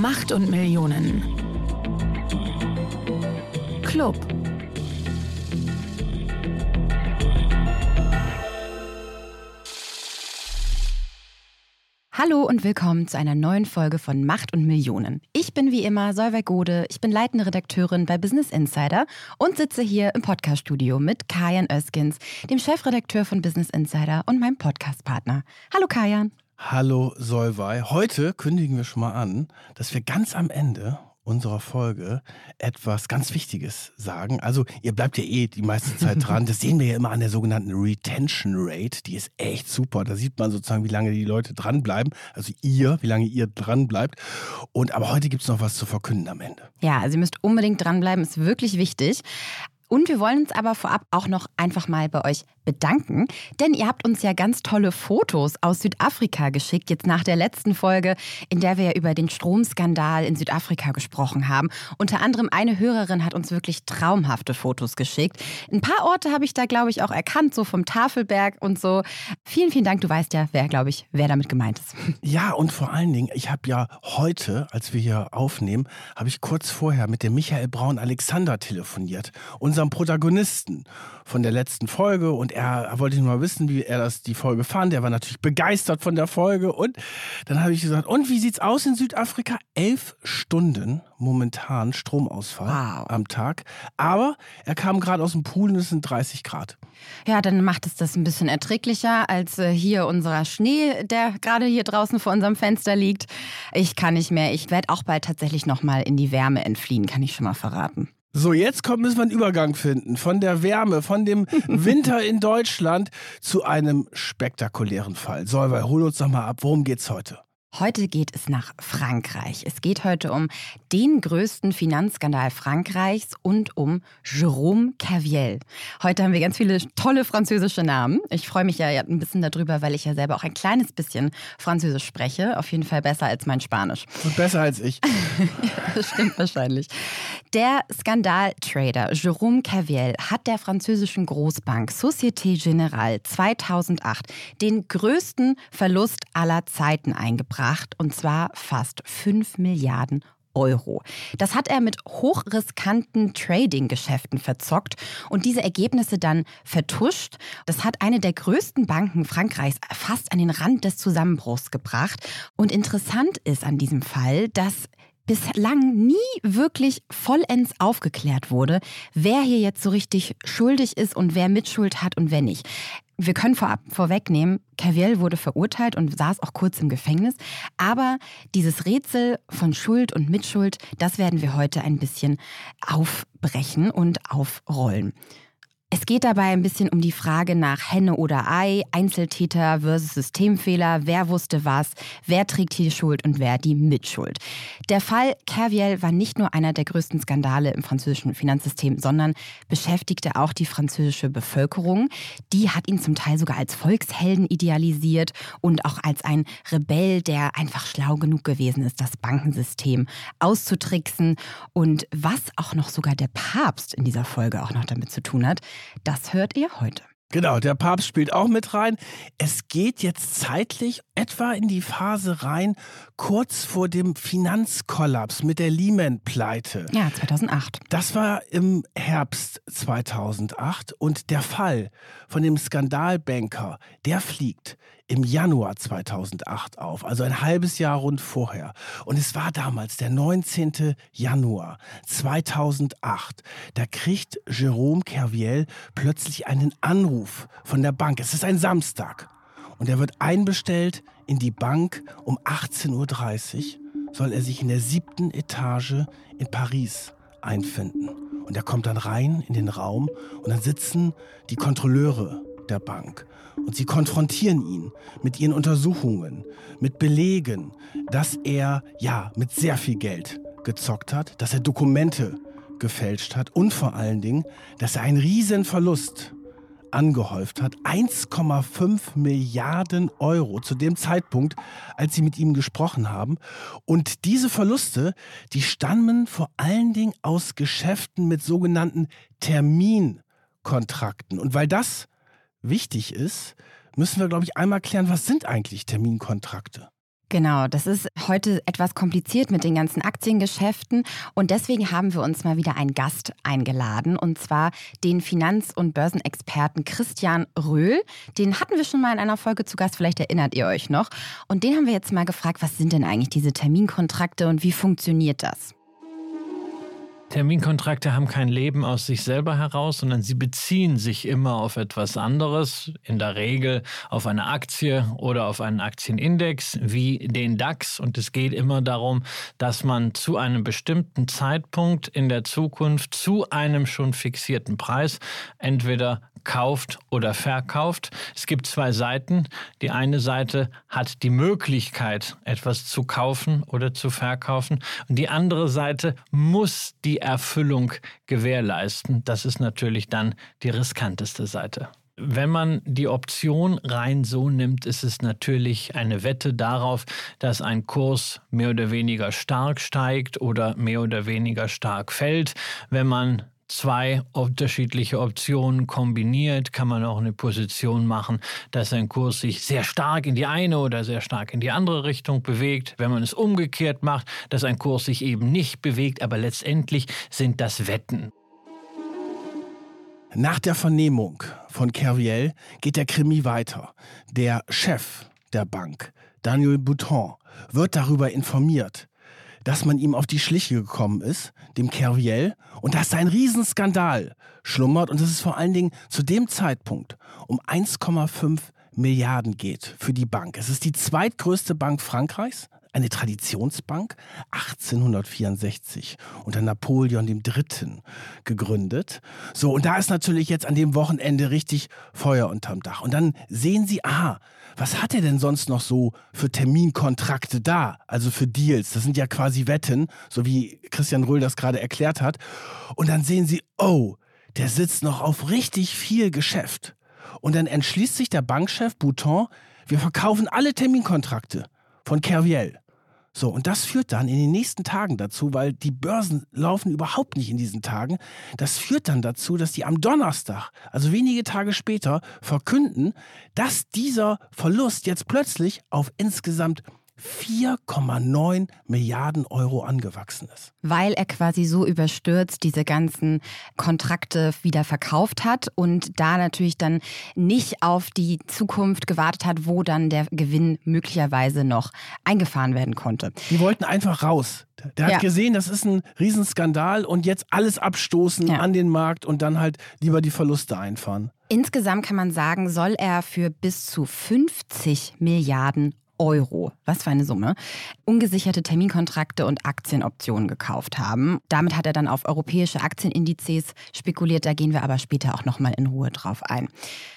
Macht und Millionen. Club. Hallo und willkommen zu einer neuen Folge von Macht und Millionen. Ich bin wie immer Solveig Gode, ich bin leitende Redakteurin bei Business Insider und sitze hier im Podcaststudio mit Kajan Öskins, dem Chefredakteur von Business Insider und meinem Podcastpartner. Hallo Kajan. Hallo Solvay. Heute kündigen wir schon mal an, dass wir ganz am Ende unserer Folge etwas ganz Wichtiges sagen. Also ihr bleibt ja eh die meiste Zeit dran. Das sehen wir ja immer an der sogenannten Retention Rate. Die ist echt super. Da sieht man sozusagen, wie lange die Leute dranbleiben. Also ihr, wie lange ihr dran bleibt. Und aber heute gibt es noch was zu verkünden am Ende. Ja, also ihr müsst unbedingt dranbleiben, ist wirklich wichtig. Und wir wollen uns aber vorab auch noch einfach mal bei euch bedanken, denn ihr habt uns ja ganz tolle Fotos aus Südafrika geschickt, jetzt nach der letzten Folge, in der wir ja über den Stromskandal in Südafrika gesprochen haben. Unter anderem eine Hörerin hat uns wirklich traumhafte Fotos geschickt. Ein paar Orte habe ich da, glaube ich, auch erkannt, so vom Tafelberg und so. Vielen, vielen Dank. Du weißt ja, wer, glaube ich, wer damit gemeint ist. Ja, und vor allen Dingen, ich habe ja heute, als wir hier aufnehmen, habe ich kurz vorher mit dem Michael Braun Alexander telefoniert, unserem Protagonisten von der letzten Folge und er, er wollte nur mal wissen, wie er das die Folge fand. Er war natürlich begeistert von der Folge und dann habe ich gesagt, und wie sieht's aus in Südafrika? Elf Stunden momentan Stromausfall wow. am Tag, aber er kam gerade aus dem Pool und es sind 30 Grad. Ja, dann macht es das ein bisschen erträglicher als äh, hier unserer Schnee, der gerade hier draußen vor unserem Fenster liegt. Ich kann nicht mehr. Ich werde auch bald tatsächlich noch mal in die Wärme entfliehen, kann ich schon mal verraten. So, jetzt kommt, müssen wir einen Übergang finden von der Wärme, von dem Winter in Deutschland zu einem spektakulären Fall. Solveig, hol uns doch mal ab, worum geht's heute? Heute geht es nach Frankreich. Es geht heute um den größten Finanzskandal Frankreichs und um Jérôme Caviel. Heute haben wir ganz viele tolle französische Namen. Ich freue mich ja ein bisschen darüber, weil ich ja selber auch ein kleines bisschen Französisch spreche. Auf jeden Fall besser als mein Spanisch. Und besser als ich. ja, das stimmt wahrscheinlich. Der Skandaltrader Jérôme Caviel hat der französischen Großbank Société Générale 2008 den größten Verlust aller Zeiten eingebracht gebracht und zwar fast 5 Milliarden Euro. Das hat er mit hochriskanten Trading-Geschäften verzockt und diese Ergebnisse dann vertuscht. Das hat eine der größten Banken Frankreichs fast an den Rand des Zusammenbruchs gebracht. Und interessant ist an diesem Fall, dass bislang nie wirklich vollends aufgeklärt wurde, wer hier jetzt so richtig schuldig ist und wer Mitschuld hat und wer nicht. Wir können vorab vorwegnehmen, Caviel wurde verurteilt und saß auch kurz im Gefängnis. Aber dieses Rätsel von Schuld und Mitschuld, das werden wir heute ein bisschen aufbrechen und aufrollen. Es geht dabei ein bisschen um die Frage nach Henne oder Ei, Einzeltäter versus Systemfehler, wer wusste was, wer trägt hier die Schuld und wer die Mitschuld. Der Fall Kerviel war nicht nur einer der größten Skandale im französischen Finanzsystem, sondern beschäftigte auch die französische Bevölkerung. Die hat ihn zum Teil sogar als Volkshelden idealisiert und auch als ein Rebell, der einfach schlau genug gewesen ist, das Bankensystem auszutricksen und was auch noch sogar der Papst in dieser Folge auch noch damit zu tun hat. Das hört ihr heute. Genau, der Papst spielt auch mit rein. Es geht jetzt zeitlich etwa in die Phase rein, kurz vor dem Finanzkollaps mit der Lehman-Pleite. Ja, 2008. Das war im Herbst 2008 und der Fall von dem Skandalbanker, der fliegt im Januar 2008 auf, also ein halbes Jahr rund vorher. Und es war damals der 19. Januar 2008. Da kriegt Jerome Kerviel plötzlich einen Anruf von der Bank. Es ist ein Samstag. Und er wird einbestellt in die Bank um 18.30 Uhr soll er sich in der siebten Etage in Paris einfinden. Und er kommt dann rein in den Raum und dann sitzen die Kontrolleure der Bank. Und sie konfrontieren ihn mit ihren Untersuchungen, mit Belegen, dass er ja mit sehr viel Geld gezockt hat, dass er Dokumente gefälscht hat und vor allen Dingen, dass er einen riesen Verlust angehäuft hat. 1,5 Milliarden Euro zu dem Zeitpunkt, als sie mit ihm gesprochen haben. Und diese Verluste, die stammen vor allen Dingen aus Geschäften mit sogenannten Terminkontrakten. Und weil das wichtig ist, müssen wir, glaube ich, einmal klären, was sind eigentlich Terminkontrakte? Genau, das ist heute etwas kompliziert mit den ganzen Aktiengeschäften und deswegen haben wir uns mal wieder einen Gast eingeladen und zwar den Finanz- und Börsenexperten Christian Röhl. Den hatten wir schon mal in einer Folge zu Gast, vielleicht erinnert ihr euch noch. Und den haben wir jetzt mal gefragt, was sind denn eigentlich diese Terminkontrakte und wie funktioniert das? Terminkontrakte haben kein Leben aus sich selber heraus, sondern sie beziehen sich immer auf etwas anderes, in der Regel auf eine Aktie oder auf einen Aktienindex wie den DAX. Und es geht immer darum, dass man zu einem bestimmten Zeitpunkt in der Zukunft zu einem schon fixierten Preis entweder kauft oder verkauft. Es gibt zwei Seiten. Die eine Seite hat die Möglichkeit, etwas zu kaufen oder zu verkaufen. Und die andere Seite muss die Erfüllung gewährleisten. Das ist natürlich dann die riskanteste Seite. Wenn man die Option rein so nimmt, ist es natürlich eine Wette darauf, dass ein Kurs mehr oder weniger stark steigt oder mehr oder weniger stark fällt. Wenn man zwei unterschiedliche Optionen kombiniert, kann man auch eine Position machen, dass ein Kurs sich sehr stark in die eine oder sehr stark in die andere Richtung bewegt. Wenn man es umgekehrt macht, dass ein Kurs sich eben nicht bewegt, aber letztendlich sind das Wetten. Nach der Vernehmung von Kerviel geht der Krimi weiter. Der Chef der Bank, Daniel Bouton, wird darüber informiert, dass man ihm auf die Schliche gekommen ist, dem Kerviel, und dass da ein Riesenskandal schlummert und dass es vor allen Dingen zu dem Zeitpunkt um 1,5 Milliarden geht für die Bank. Es ist die zweitgrößte Bank Frankreichs, eine Traditionsbank, 1864 unter Napoleon III. gegründet. So, und da ist natürlich jetzt an dem Wochenende richtig Feuer unterm Dach. Und dann sehen Sie, aha, was hat er denn sonst noch so für Terminkontrakte da? Also für Deals. Das sind ja quasi Wetten, so wie Christian Röhl das gerade erklärt hat. Und dann sehen sie, oh, der sitzt noch auf richtig viel Geschäft. Und dann entschließt sich der Bankchef Bouton, wir verkaufen alle Terminkontrakte von Kerviel. So, und das führt dann in den nächsten Tagen dazu, weil die Börsen laufen überhaupt nicht in diesen Tagen, das führt dann dazu, dass die am Donnerstag, also wenige Tage später, verkünden, dass dieser Verlust jetzt plötzlich auf insgesamt 4,9 Milliarden Euro angewachsen ist. Weil er quasi so überstürzt diese ganzen Kontrakte wieder verkauft hat und da natürlich dann nicht auf die Zukunft gewartet hat, wo dann der Gewinn möglicherweise noch eingefahren werden konnte. Die wollten einfach raus. Der hat ja. gesehen, das ist ein Riesenskandal und jetzt alles abstoßen ja. an den Markt und dann halt lieber die Verluste einfahren. Insgesamt kann man sagen, soll er für bis zu 50 Milliarden Euro, was für eine Summe, ungesicherte Terminkontrakte und Aktienoptionen gekauft haben. Damit hat er dann auf europäische Aktienindizes spekuliert. Da gehen wir aber später auch nochmal in Ruhe drauf ein.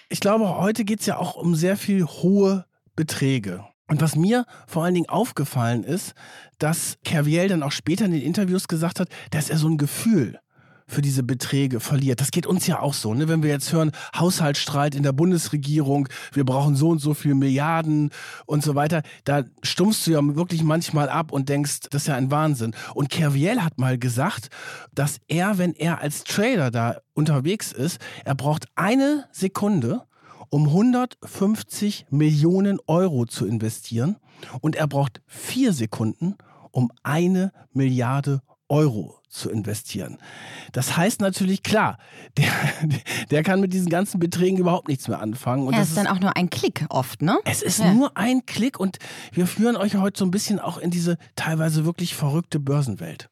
Ich glaube, heute geht es ja auch um sehr viel hohe Beträge. Und was mir vor allen Dingen aufgefallen ist, dass Kerviel dann auch später in den Interviews gesagt hat, dass er so ein Gefühl für diese Beträge verliert. Das geht uns ja auch so, ne? wenn wir jetzt hören, Haushaltsstreit in der Bundesregierung, wir brauchen so und so viel Milliarden und so weiter, da stummst du ja wirklich manchmal ab und denkst, das ist ja ein Wahnsinn. Und Kerviel hat mal gesagt, dass er, wenn er als Trader da unterwegs ist, er braucht eine Sekunde, um 150 Millionen Euro zu investieren und er braucht vier Sekunden, um eine Milliarde Euro zu investieren. Das heißt natürlich, klar, der, der kann mit diesen ganzen Beträgen überhaupt nichts mehr anfangen. Und ja, das ist dann auch nur ein Klick oft, ne? Es ist ja. nur ein Klick und wir führen euch heute so ein bisschen auch in diese teilweise wirklich verrückte Börsenwelt.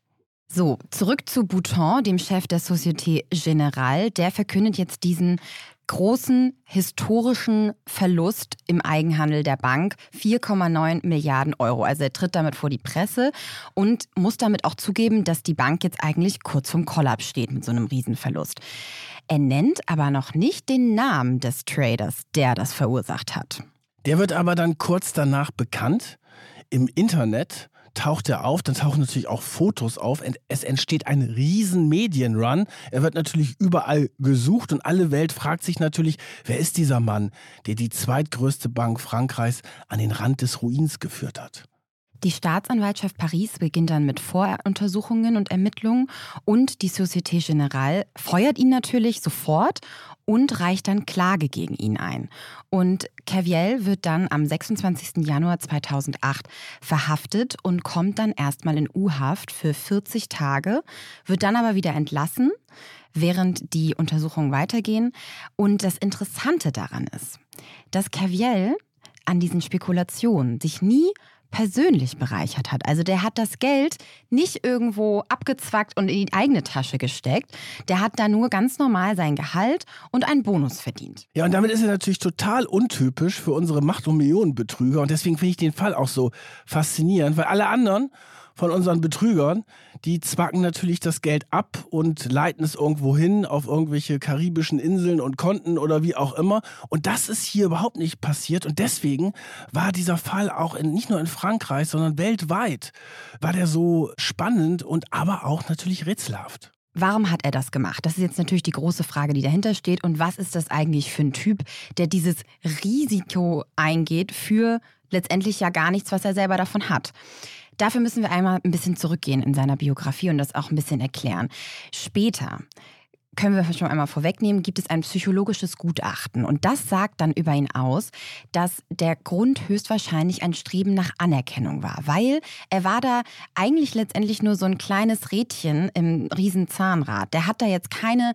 So, zurück zu Bouton, dem Chef der Société Générale. Der verkündet jetzt diesen großen historischen Verlust im Eigenhandel der Bank, 4,9 Milliarden Euro. Also er tritt damit vor die Presse und muss damit auch zugeben, dass die Bank jetzt eigentlich kurz vorm Kollaps steht mit so einem Riesenverlust. Er nennt aber noch nicht den Namen des Traders, der das verursacht hat. Der wird aber dann kurz danach bekannt im Internet taucht er auf, dann tauchen natürlich auch Fotos auf. Es entsteht ein riesen Medienrun. Er wird natürlich überall gesucht und alle Welt fragt sich natürlich, wer ist dieser Mann, der die zweitgrößte Bank Frankreichs an den Rand des Ruins geführt hat. Die Staatsanwaltschaft Paris beginnt dann mit Voruntersuchungen und Ermittlungen und die Société Générale feuert ihn natürlich sofort und reicht dann Klage gegen ihn ein. Und Caviel wird dann am 26. Januar 2008 verhaftet und kommt dann erstmal in U-Haft für 40 Tage, wird dann aber wieder entlassen, während die Untersuchungen weitergehen. Und das Interessante daran ist, dass Caviel an diesen Spekulationen sich nie persönlich bereichert hat. Also der hat das Geld nicht irgendwo abgezwackt und in die eigene Tasche gesteckt. Der hat da nur ganz normal sein Gehalt und einen Bonus verdient. Ja, und damit ist er natürlich total untypisch für unsere Macht- und Millionenbetrüger. Und deswegen finde ich den Fall auch so faszinierend, weil alle anderen von unseren Betrügern, die zwacken natürlich das Geld ab und leiten es irgendwo hin auf irgendwelche karibischen Inseln und Konten oder wie auch immer. Und das ist hier überhaupt nicht passiert. Und deswegen war dieser Fall auch in, nicht nur in Frankreich, sondern weltweit, war der so spannend und aber auch natürlich rätselhaft. Warum hat er das gemacht? Das ist jetzt natürlich die große Frage, die dahinter steht. Und was ist das eigentlich für ein Typ, der dieses Risiko eingeht für letztendlich ja gar nichts, was er selber davon hat? Dafür müssen wir einmal ein bisschen zurückgehen in seiner Biografie und das auch ein bisschen erklären. Später können wir schon einmal vorwegnehmen, gibt es ein psychologisches Gutachten. Und das sagt dann über ihn aus, dass der Grund höchstwahrscheinlich ein Streben nach Anerkennung war. Weil er war da eigentlich letztendlich nur so ein kleines Rädchen im Riesenzahnrad. Der hat da jetzt keine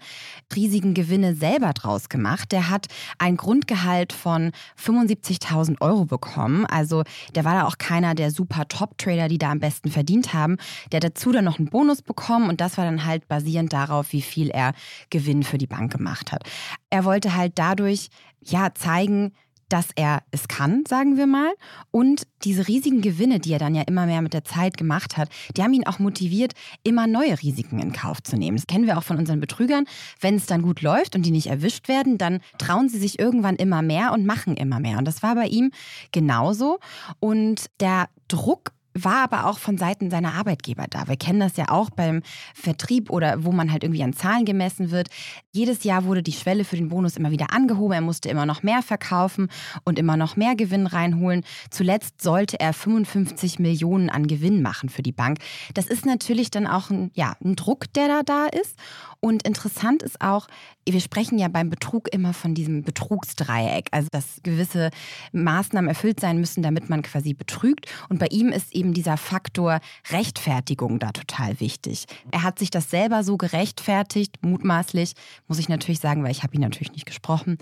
riesigen Gewinne selber draus gemacht. Der hat ein Grundgehalt von 75.000 Euro bekommen. Also der war da auch keiner der super Top-Trader, die da am besten verdient haben. Der hat dazu dann noch einen Bonus bekommen und das war dann halt basierend darauf, wie viel er Gewinn für die Bank gemacht hat. Er wollte halt dadurch ja zeigen, dass er es kann, sagen wir mal. Und diese riesigen Gewinne, die er dann ja immer mehr mit der Zeit gemacht hat, die haben ihn auch motiviert, immer neue Risiken in Kauf zu nehmen. Das kennen wir auch von unseren Betrügern. Wenn es dann gut läuft und die nicht erwischt werden, dann trauen sie sich irgendwann immer mehr und machen immer mehr. Und das war bei ihm genauso. Und der Druck war aber auch von Seiten seiner Arbeitgeber da. Wir kennen das ja auch beim Vertrieb oder wo man halt irgendwie an Zahlen gemessen wird. Jedes Jahr wurde die Schwelle für den Bonus immer wieder angehoben. Er musste immer noch mehr verkaufen und immer noch mehr Gewinn reinholen. Zuletzt sollte er 55 Millionen an Gewinn machen für die Bank. Das ist natürlich dann auch ein, ja, ein Druck, der da da ist. Und interessant ist auch, wir sprechen ja beim Betrug immer von diesem Betrugsdreieck, also dass gewisse Maßnahmen erfüllt sein müssen, damit man quasi betrügt. Und bei ihm ist eben dieser Faktor Rechtfertigung da total wichtig. Er hat sich das selber so gerechtfertigt, mutmaßlich, muss ich natürlich sagen, weil ich habe ihn natürlich nicht gesprochen,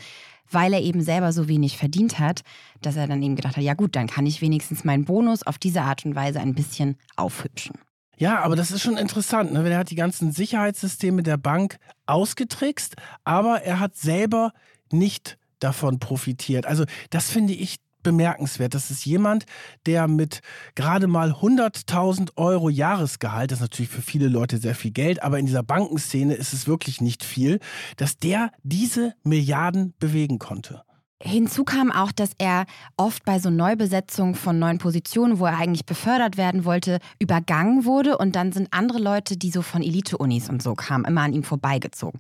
weil er eben selber so wenig verdient hat, dass er dann eben gedacht hat, ja gut, dann kann ich wenigstens meinen Bonus auf diese Art und Weise ein bisschen aufhübschen. Ja, aber das ist schon interessant. Ne? Er hat die ganzen Sicherheitssysteme der Bank ausgetrickst, aber er hat selber nicht davon profitiert. Also das finde ich bemerkenswert. Das ist jemand, der mit gerade mal 100.000 Euro Jahresgehalt, das ist natürlich für viele Leute sehr viel Geld, aber in dieser Bankenszene ist es wirklich nicht viel, dass der diese Milliarden bewegen konnte. Hinzu kam auch, dass er oft bei so Neubesetzungen von neuen Positionen, wo er eigentlich befördert werden wollte, übergangen wurde und dann sind andere Leute, die so von Elite-Unis und so kamen, immer an ihm vorbeigezogen.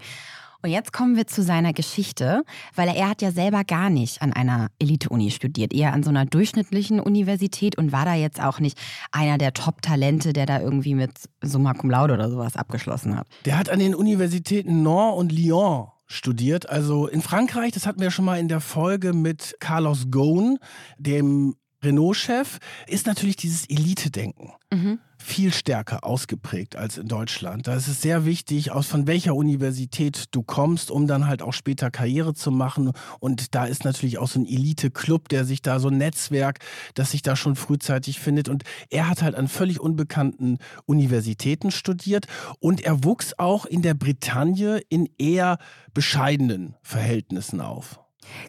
Und jetzt kommen wir zu seiner Geschichte, weil er, hat ja selber gar nicht an einer Elite-Uni studiert, eher an so einer durchschnittlichen Universität und war da jetzt auch nicht einer der Top-Talente, der da irgendwie mit Summa Cum Laude oder sowas abgeschlossen hat. Der hat an den Universitäten Nantes und Lyon studiert. Also in Frankreich, das hatten wir schon mal in der Folge mit Carlos Ghosn, dem Renault-Chef, ist natürlich dieses Elite-Denken. Mhm viel stärker ausgeprägt als in Deutschland. Da ist es sehr wichtig, aus von welcher Universität du kommst, um dann halt auch später Karriere zu machen. Und da ist natürlich auch so ein Elite-Club, der sich da so ein Netzwerk, das sich da schon frühzeitig findet. Und er hat halt an völlig unbekannten Universitäten studiert und er wuchs auch in der Bretagne in eher bescheidenen Verhältnissen auf.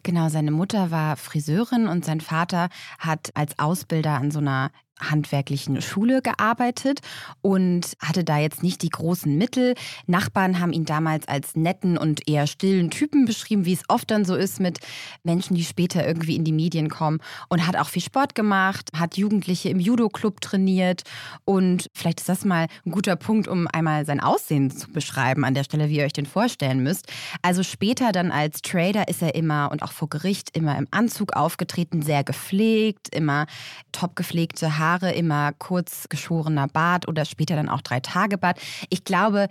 Genau, seine Mutter war Friseurin und sein Vater hat als Ausbilder an so einer handwerklichen Schule gearbeitet und hatte da jetzt nicht die großen Mittel. Nachbarn haben ihn damals als netten und eher stillen Typen beschrieben, wie es oft dann so ist mit Menschen, die später irgendwie in die Medien kommen und hat auch viel Sport gemacht, hat Jugendliche im Judo-Club trainiert und vielleicht ist das mal ein guter Punkt, um einmal sein Aussehen zu beschreiben an der Stelle, wie ihr euch den vorstellen müsst. Also später dann als Trader ist er immer und auch vor Gericht immer im Anzug aufgetreten, sehr gepflegt, immer top gepflegte Haare Haare, immer kurz geschorener Bart oder später dann auch drei Tage Bart. Ich glaube,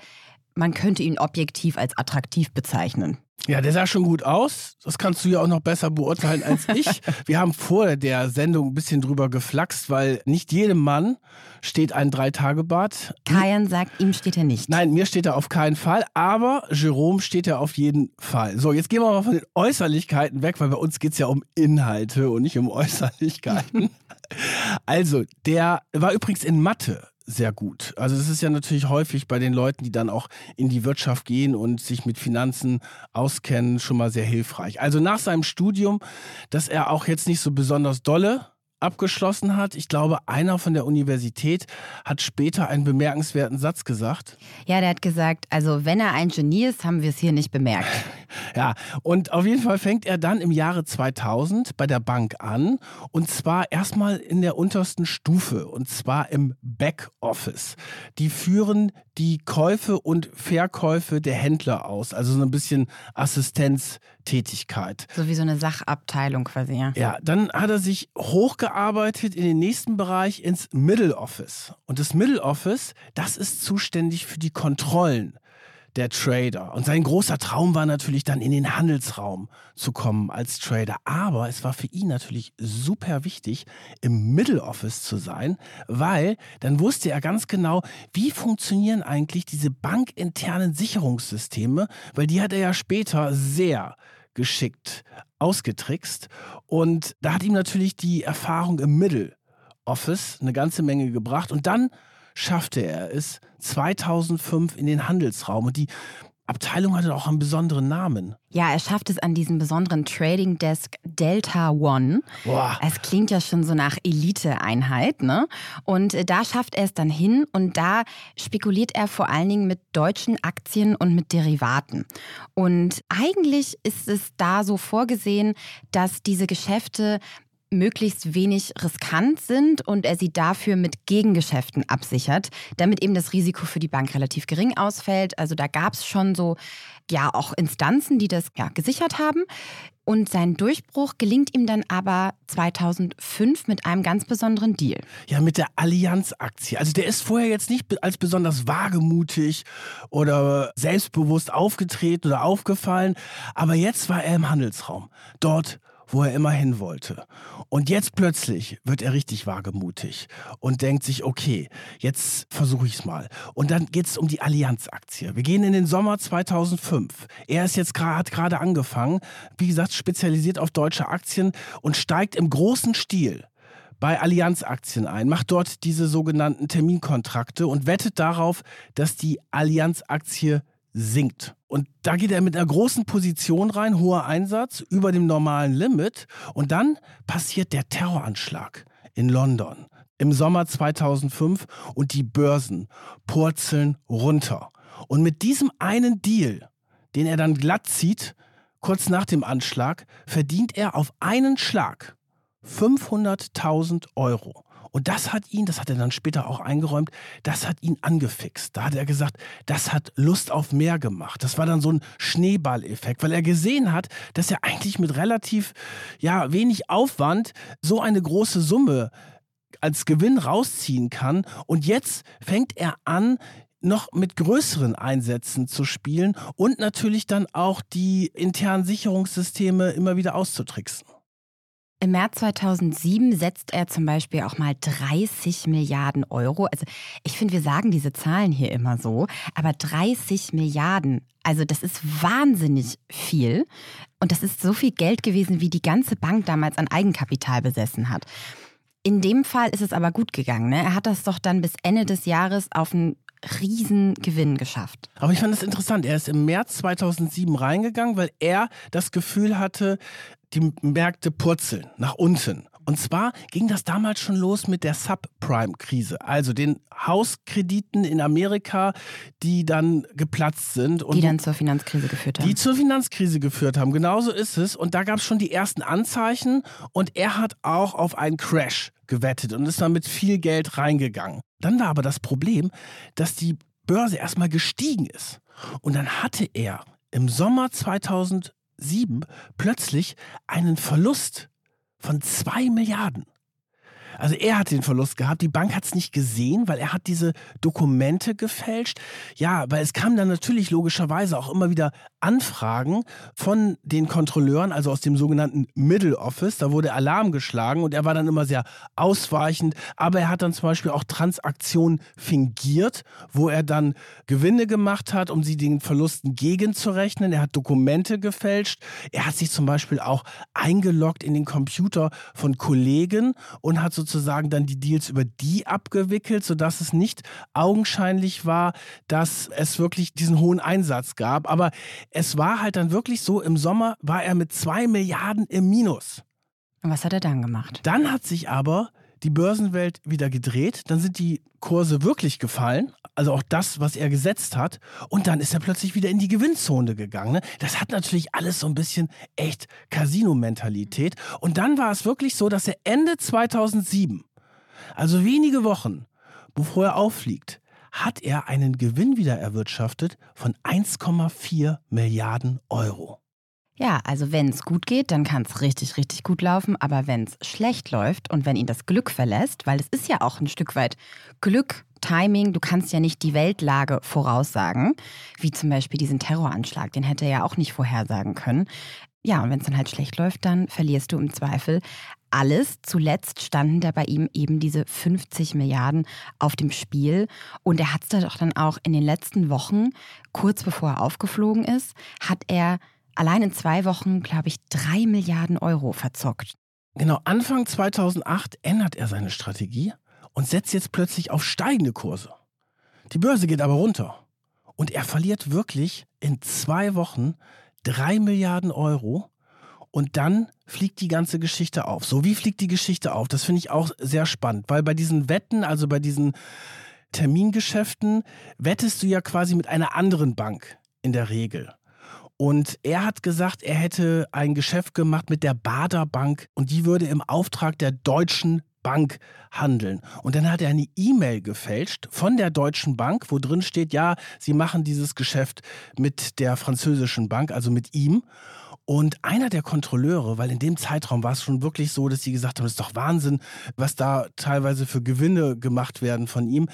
man könnte ihn objektiv als attraktiv bezeichnen. Ja, der sah schon gut aus. Das kannst du ja auch noch besser beurteilen als ich. Wir haben vor der Sendung ein bisschen drüber geflaxt, weil nicht jedem Mann steht ein Drei-Tage-Bart. Kajan sagt, ihm steht er nicht. Nein, mir steht er auf keinen Fall, aber Jerome steht er auf jeden Fall. So, jetzt gehen wir mal von den Äußerlichkeiten weg, weil bei uns geht es ja um Inhalte und nicht um Äußerlichkeiten. also, der war übrigens in Mathe sehr gut. Also es ist ja natürlich häufig bei den Leuten, die dann auch in die Wirtschaft gehen und sich mit Finanzen auskennen, schon mal sehr hilfreich. Also nach seinem Studium, dass er auch jetzt nicht so besonders dolle abgeschlossen hat. Ich glaube, einer von der Universität hat später einen bemerkenswerten Satz gesagt. Ja, der hat gesagt, also wenn er ein Genie ist, haben wir es hier nicht bemerkt. Ja, und auf jeden Fall fängt er dann im Jahre 2000 bei der Bank an und zwar erstmal in der untersten Stufe und zwar im Backoffice. Die führen die Käufe und Verkäufe der Händler aus, also so ein bisschen Assistenztätigkeit. So wie so eine Sachabteilung quasi, ja. Ja, dann hat er sich hochgearbeitet in den nächsten Bereich ins Middle Office. Und das Middle Office, das ist zuständig für die Kontrollen der Trader. Und sein großer Traum war natürlich dann in den Handelsraum zu kommen als Trader. Aber es war für ihn natürlich super wichtig, im Middle Office zu sein, weil dann wusste er ganz genau, wie funktionieren eigentlich diese bankinternen Sicherungssysteme, weil die hat er ja später sehr geschickt ausgetrickst. Und da hat ihm natürlich die Erfahrung im Middle Office eine ganze Menge gebracht. Und dann schaffte er es 2005 in den Handelsraum. Und die Abteilung hatte auch einen besonderen Namen. Ja, er schafft es an diesem besonderen Trading Desk Delta One. Boah. Es klingt ja schon so nach Elite-Einheit, ne? Und äh, da schafft er es dann hin und da spekuliert er vor allen Dingen mit deutschen Aktien und mit Derivaten. Und eigentlich ist es da so vorgesehen, dass diese Geschäfte möglichst wenig riskant sind und er sie dafür mit Gegengeschäften absichert, damit eben das Risiko für die Bank relativ gering ausfällt. Also da gab es schon so, ja, auch Instanzen, die das ja, gesichert haben. Und sein Durchbruch gelingt ihm dann aber 2005 mit einem ganz besonderen Deal. Ja, mit der Allianz-Aktie. Also der ist vorher jetzt nicht als besonders wagemutig oder selbstbewusst aufgetreten oder aufgefallen, aber jetzt war er im Handelsraum. Dort wo er immer hin wollte. Und jetzt plötzlich wird er richtig wagemutig und denkt sich, okay, jetzt versuche ich es mal. Und dann geht es um die Allianz-Aktie. Wir gehen in den Sommer 2005. Er ist jetzt hat gerade angefangen, wie gesagt, spezialisiert auf deutsche Aktien und steigt im großen Stil bei Allianz-Aktien ein, macht dort diese sogenannten Terminkontrakte und wettet darauf, dass die Allianz-Aktie sinkt. Und da geht er mit einer großen Position rein, hoher Einsatz über dem normalen Limit. Und dann passiert der Terroranschlag in London im Sommer 2005 und die Börsen purzeln runter. Und mit diesem einen Deal, den er dann glatt zieht, kurz nach dem Anschlag, verdient er auf einen Schlag 500.000 Euro. Und das hat ihn, das hat er dann später auch eingeräumt, das hat ihn angefixt. Da hat er gesagt, das hat Lust auf mehr gemacht. Das war dann so ein Schneeballeffekt, weil er gesehen hat, dass er eigentlich mit relativ ja, wenig Aufwand so eine große Summe als Gewinn rausziehen kann. Und jetzt fängt er an, noch mit größeren Einsätzen zu spielen und natürlich dann auch die internen Sicherungssysteme immer wieder auszutricksen. Im März 2007 setzt er zum Beispiel auch mal 30 Milliarden Euro. Also ich finde, wir sagen diese Zahlen hier immer so, aber 30 Milliarden, also das ist wahnsinnig viel. Und das ist so viel Geld gewesen, wie die ganze Bank damals an Eigenkapital besessen hat. In dem Fall ist es aber gut gegangen. Ne? Er hat das doch dann bis Ende des Jahres auf einen Riesengewinn geschafft. Aber ich fand das interessant. Er ist im März 2007 reingegangen, weil er das Gefühl hatte, die Märkte purzeln nach unten. Und zwar ging das damals schon los mit der Subprime-Krise, also den Hauskrediten in Amerika, die dann geplatzt sind. Und die dann zur Finanzkrise geführt haben. Die zur Finanzkrise geführt haben, genauso ist es. Und da gab es schon die ersten Anzeichen und er hat auch auf einen Crash gewettet und ist dann mit viel Geld reingegangen. Dann war aber das Problem, dass die Börse erstmal gestiegen ist. Und dann hatte er im Sommer 2000 2007 plötzlich einen Verlust von zwei Milliarden. Also er hat den Verlust gehabt. Die Bank hat es nicht gesehen, weil er hat diese Dokumente gefälscht. Ja, weil es kam dann natürlich logischerweise auch immer wieder Anfragen von den Kontrolleuren, also aus dem sogenannten Middle Office. Da wurde Alarm geschlagen und er war dann immer sehr ausweichend. Aber er hat dann zum Beispiel auch Transaktionen fingiert, wo er dann Gewinne gemacht hat, um sie den Verlusten gegenzurechnen. Er hat Dokumente gefälscht. Er hat sich zum Beispiel auch eingeloggt in den Computer von Kollegen und hat sozusagen dann die Deals über die abgewickelt, sodass es nicht augenscheinlich war, dass es wirklich diesen hohen Einsatz gab. Aber es war halt dann wirklich so, im Sommer war er mit zwei Milliarden im Minus. Und was hat er dann gemacht? Dann hat sich aber die Börsenwelt wieder gedreht, dann sind die Kurse wirklich gefallen, also auch das, was er gesetzt hat, und dann ist er plötzlich wieder in die Gewinnzone gegangen. Ne? Das hat natürlich alles so ein bisschen echt Casino-Mentalität. Und dann war es wirklich so, dass er Ende 2007, also wenige Wochen bevor er auffliegt, hat er einen Gewinn wieder erwirtschaftet von 1,4 Milliarden Euro. Ja, also wenn es gut geht, dann kann es richtig, richtig gut laufen. Aber wenn es schlecht läuft und wenn ihn das Glück verlässt, weil es ist ja auch ein Stück weit Glück, Timing, du kannst ja nicht die Weltlage voraussagen, wie zum Beispiel diesen Terroranschlag, den hätte er ja auch nicht vorhersagen können. Ja, und wenn es dann halt schlecht läuft, dann verlierst du im Zweifel alles. Zuletzt standen da bei ihm eben diese 50 Milliarden auf dem Spiel. Und er hat es da doch dann auch in den letzten Wochen, kurz bevor er aufgeflogen ist, hat er allein in zwei Wochen, glaube ich, drei Milliarden Euro verzockt. Genau, Anfang 2008 ändert er seine Strategie und setzt jetzt plötzlich auf steigende Kurse. Die Börse geht aber runter. Und er verliert wirklich in zwei Wochen drei Milliarden Euro. Und dann fliegt die ganze Geschichte auf. So, wie fliegt die Geschichte auf? Das finde ich auch sehr spannend, weil bei diesen Wetten, also bei diesen Termingeschäften, wettest du ja quasi mit einer anderen Bank in der Regel. Und er hat gesagt, er hätte ein Geschäft gemacht mit der Bader Bank und die würde im Auftrag der Deutschen Bank handeln. Und dann hat er eine E-Mail gefälscht von der Deutschen Bank, wo drin steht, ja, sie machen dieses Geschäft mit der französischen Bank, also mit ihm. Und einer der Kontrolleure, weil in dem Zeitraum war es schon wirklich so, dass sie gesagt haben, das ist doch Wahnsinn, was da teilweise für Gewinne gemacht werden von ihm,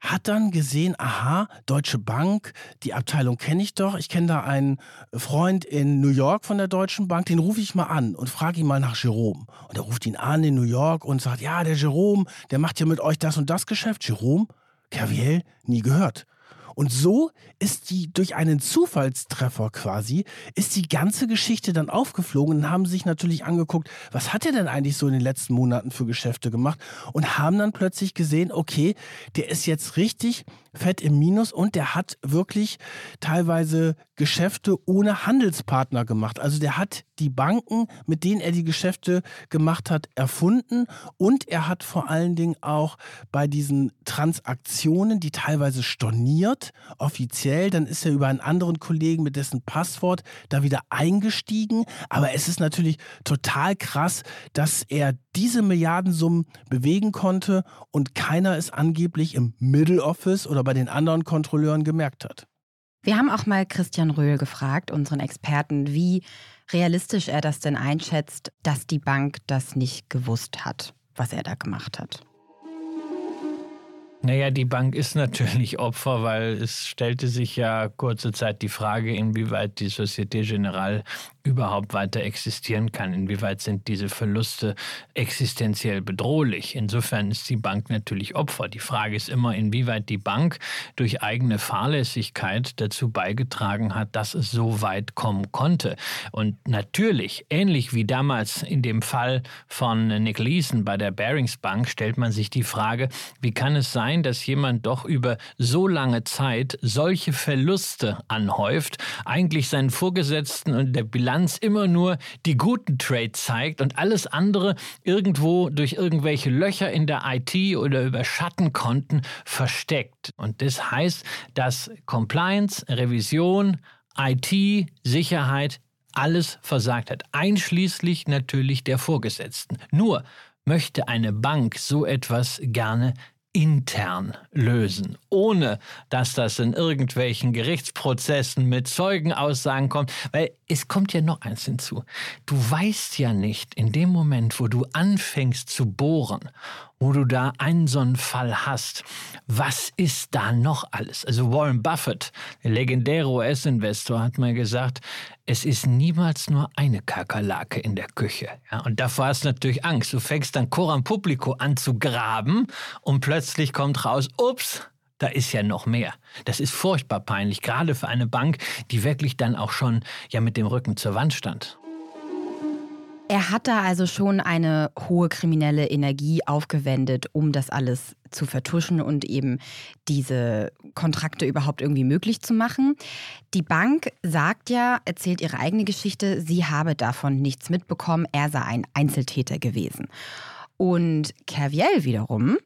hat dann gesehen, aha, Deutsche Bank, die Abteilung kenne ich doch. Ich kenne da einen Freund in New York von der Deutschen Bank, den rufe ich mal an und frage ihn mal nach Jerome. Und er ruft ihn an in New York und sagt, ja, der Jerome, der macht ja mit euch das und das Geschäft. Jerome? Kerviel? Nie gehört. Und so ist die durch einen Zufallstreffer quasi, ist die ganze Geschichte dann aufgeflogen und haben sich natürlich angeguckt, was hat er denn eigentlich so in den letzten Monaten für Geschäfte gemacht und haben dann plötzlich gesehen, okay, der ist jetzt richtig fett im Minus und der hat wirklich teilweise Geschäfte ohne Handelspartner gemacht. Also der hat die Banken, mit denen er die Geschäfte gemacht hat, erfunden und er hat vor allen Dingen auch bei diesen Transaktionen, die teilweise storniert, offiziell, dann ist er über einen anderen Kollegen mit dessen Passwort da wieder eingestiegen. Aber es ist natürlich total krass, dass er diese Milliardensummen bewegen konnte und keiner es angeblich im Middle Office oder bei den anderen Kontrolleuren gemerkt hat. Wir haben auch mal Christian Röhl gefragt, unseren Experten, wie realistisch er das denn einschätzt, dass die Bank das nicht gewusst hat, was er da gemacht hat. Naja, die Bank ist natürlich Opfer, weil es stellte sich ja kurze Zeit die Frage, inwieweit die Société Générale überhaupt weiter existieren kann. Inwieweit sind diese Verluste existenziell bedrohlich? Insofern ist die Bank natürlich Opfer. Die Frage ist immer, inwieweit die Bank durch eigene Fahrlässigkeit dazu beigetragen hat, dass es so weit kommen konnte. Und natürlich, ähnlich wie damals in dem Fall von Nick Leeson bei der Barings Bank, stellt man sich die Frage, wie kann es sein, dass jemand doch über so lange Zeit solche Verluste anhäuft, eigentlich seinen Vorgesetzten und der Bilanz Bilanz immer nur die guten Trades zeigt und alles andere irgendwo durch irgendwelche Löcher in der IT oder über Schattenkonten versteckt. Und das heißt, dass Compliance, Revision, IT, Sicherheit alles versagt hat, einschließlich natürlich der Vorgesetzten. Nur möchte eine Bank so etwas gerne intern lösen, ohne dass das in irgendwelchen Gerichtsprozessen mit Zeugenaussagen kommt. Weil es kommt ja noch eins hinzu. Du weißt ja nicht in dem Moment, wo du anfängst zu bohren, wo du da einen so einen Fall hast, was ist da noch alles? Also Warren Buffett, der legendäre US-Investor, hat mal gesagt, es ist niemals nur eine Kakerlake in der Küche. Ja, und davor hast du natürlich Angst. Du fängst dann Coram Publico an zu graben und plötzlich kommt raus, ups, da ist ja noch mehr. Das ist furchtbar peinlich, gerade für eine Bank, die wirklich dann auch schon ja mit dem Rücken zur Wand stand. Er hat da also schon eine hohe kriminelle Energie aufgewendet, um das alles zu vertuschen und eben diese Kontrakte überhaupt irgendwie möglich zu machen. Die Bank sagt ja, erzählt ihre eigene Geschichte, sie habe davon nichts mitbekommen, er sei ein Einzeltäter gewesen. Und Kerviel wiederum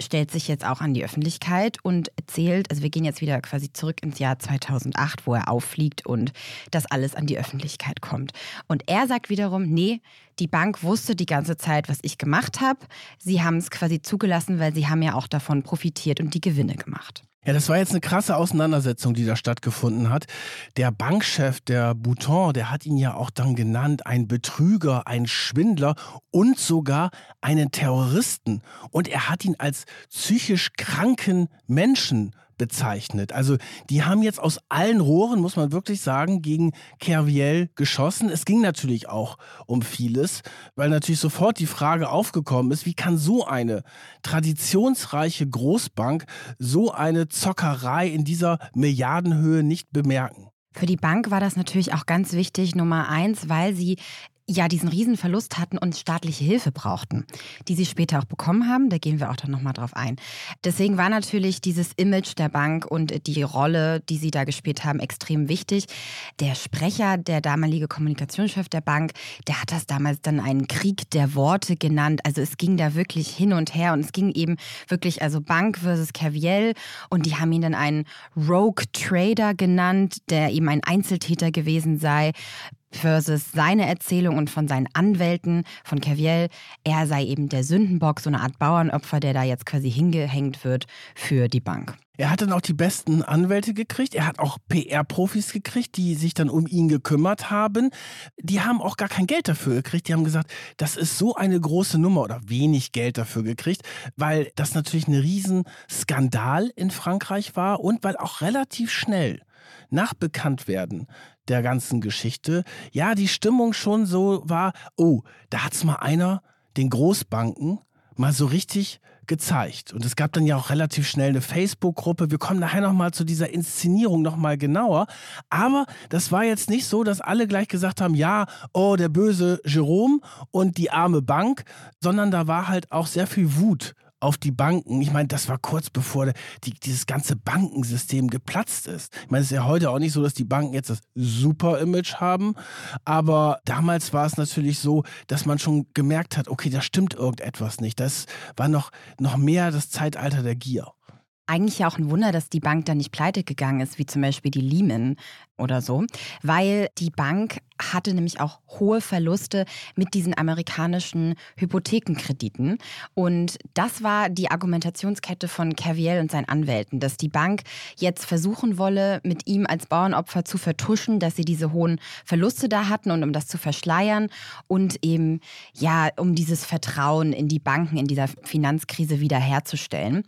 stellt sich jetzt auch an die Öffentlichkeit und erzählt, also wir gehen jetzt wieder quasi zurück ins Jahr 2008, wo er auffliegt und das alles an die Öffentlichkeit kommt. Und er sagt wiederum, nee, die Bank wusste die ganze Zeit, was ich gemacht habe. Sie haben es quasi zugelassen, weil sie haben ja auch davon profitiert und die Gewinne gemacht. Ja, das war jetzt eine krasse Auseinandersetzung, die da stattgefunden hat. Der Bankchef, der Bouton, der hat ihn ja auch dann genannt, ein Betrüger, ein Schwindler und sogar einen Terroristen. Und er hat ihn als psychisch kranken Menschen bezeichnet. Also die haben jetzt aus allen Rohren, muss man wirklich sagen, gegen Kerviel geschossen. Es ging natürlich auch um vieles, weil natürlich sofort die Frage aufgekommen ist, wie kann so eine traditionsreiche Großbank so eine Zockerei in dieser Milliardenhöhe nicht bemerken? Für die Bank war das natürlich auch ganz wichtig, Nummer eins, weil sie ja diesen Riesenverlust hatten und staatliche Hilfe brauchten, die sie später auch bekommen haben. Da gehen wir auch dann nochmal drauf ein. Deswegen war natürlich dieses Image der Bank und die Rolle, die sie da gespielt haben, extrem wichtig. Der Sprecher, der damalige Kommunikationschef der Bank, der hat das damals dann einen Krieg der Worte genannt. Also es ging da wirklich hin und her und es ging eben wirklich also Bank versus Kerviel und die haben ihn dann einen Rogue Trader genannt, der eben ein Einzeltäter gewesen sei versus seine Erzählung und von seinen Anwälten, von Kerviel, er sei eben der Sündenbock, so eine Art Bauernopfer, der da jetzt quasi hingehängt wird für die Bank. Er hat dann auch die besten Anwälte gekriegt. Er hat auch PR-Profis gekriegt, die sich dann um ihn gekümmert haben. Die haben auch gar kein Geld dafür gekriegt. Die haben gesagt, das ist so eine große Nummer oder wenig Geld dafür gekriegt, weil das natürlich ein Riesenskandal in Frankreich war und weil auch relativ schnell nach Bekanntwerden der ganzen Geschichte, ja, die Stimmung schon so war, oh, da hat's mal einer den Großbanken mal so richtig gezeigt. Und es gab dann ja auch relativ schnell eine Facebook-Gruppe. Wir kommen nachher nochmal zu dieser Inszenierung nochmal genauer. Aber das war jetzt nicht so, dass alle gleich gesagt haben, ja, oh, der böse Jerome und die arme Bank, sondern da war halt auch sehr viel Wut auf die Banken. Ich meine, das war kurz bevor die, dieses ganze Bankensystem geplatzt ist. Ich meine, es ist ja heute auch nicht so, dass die Banken jetzt das super Image haben, aber damals war es natürlich so, dass man schon gemerkt hat, okay, da stimmt irgendetwas nicht. Das war noch, noch mehr das Zeitalter der Gier. Eigentlich ja auch ein Wunder, dass die Bank dann nicht pleite gegangen ist, wie zum Beispiel die Lehman oder so, weil die Bank hatte nämlich auch hohe Verluste mit diesen amerikanischen Hypothekenkrediten. Und das war die Argumentationskette von Caviel und seinen Anwälten, dass die Bank jetzt versuchen wolle, mit ihm als Bauernopfer zu vertuschen, dass sie diese hohen Verluste da hatten und um das zu verschleiern und eben, ja, um dieses Vertrauen in die Banken in dieser Finanzkrise wiederherzustellen.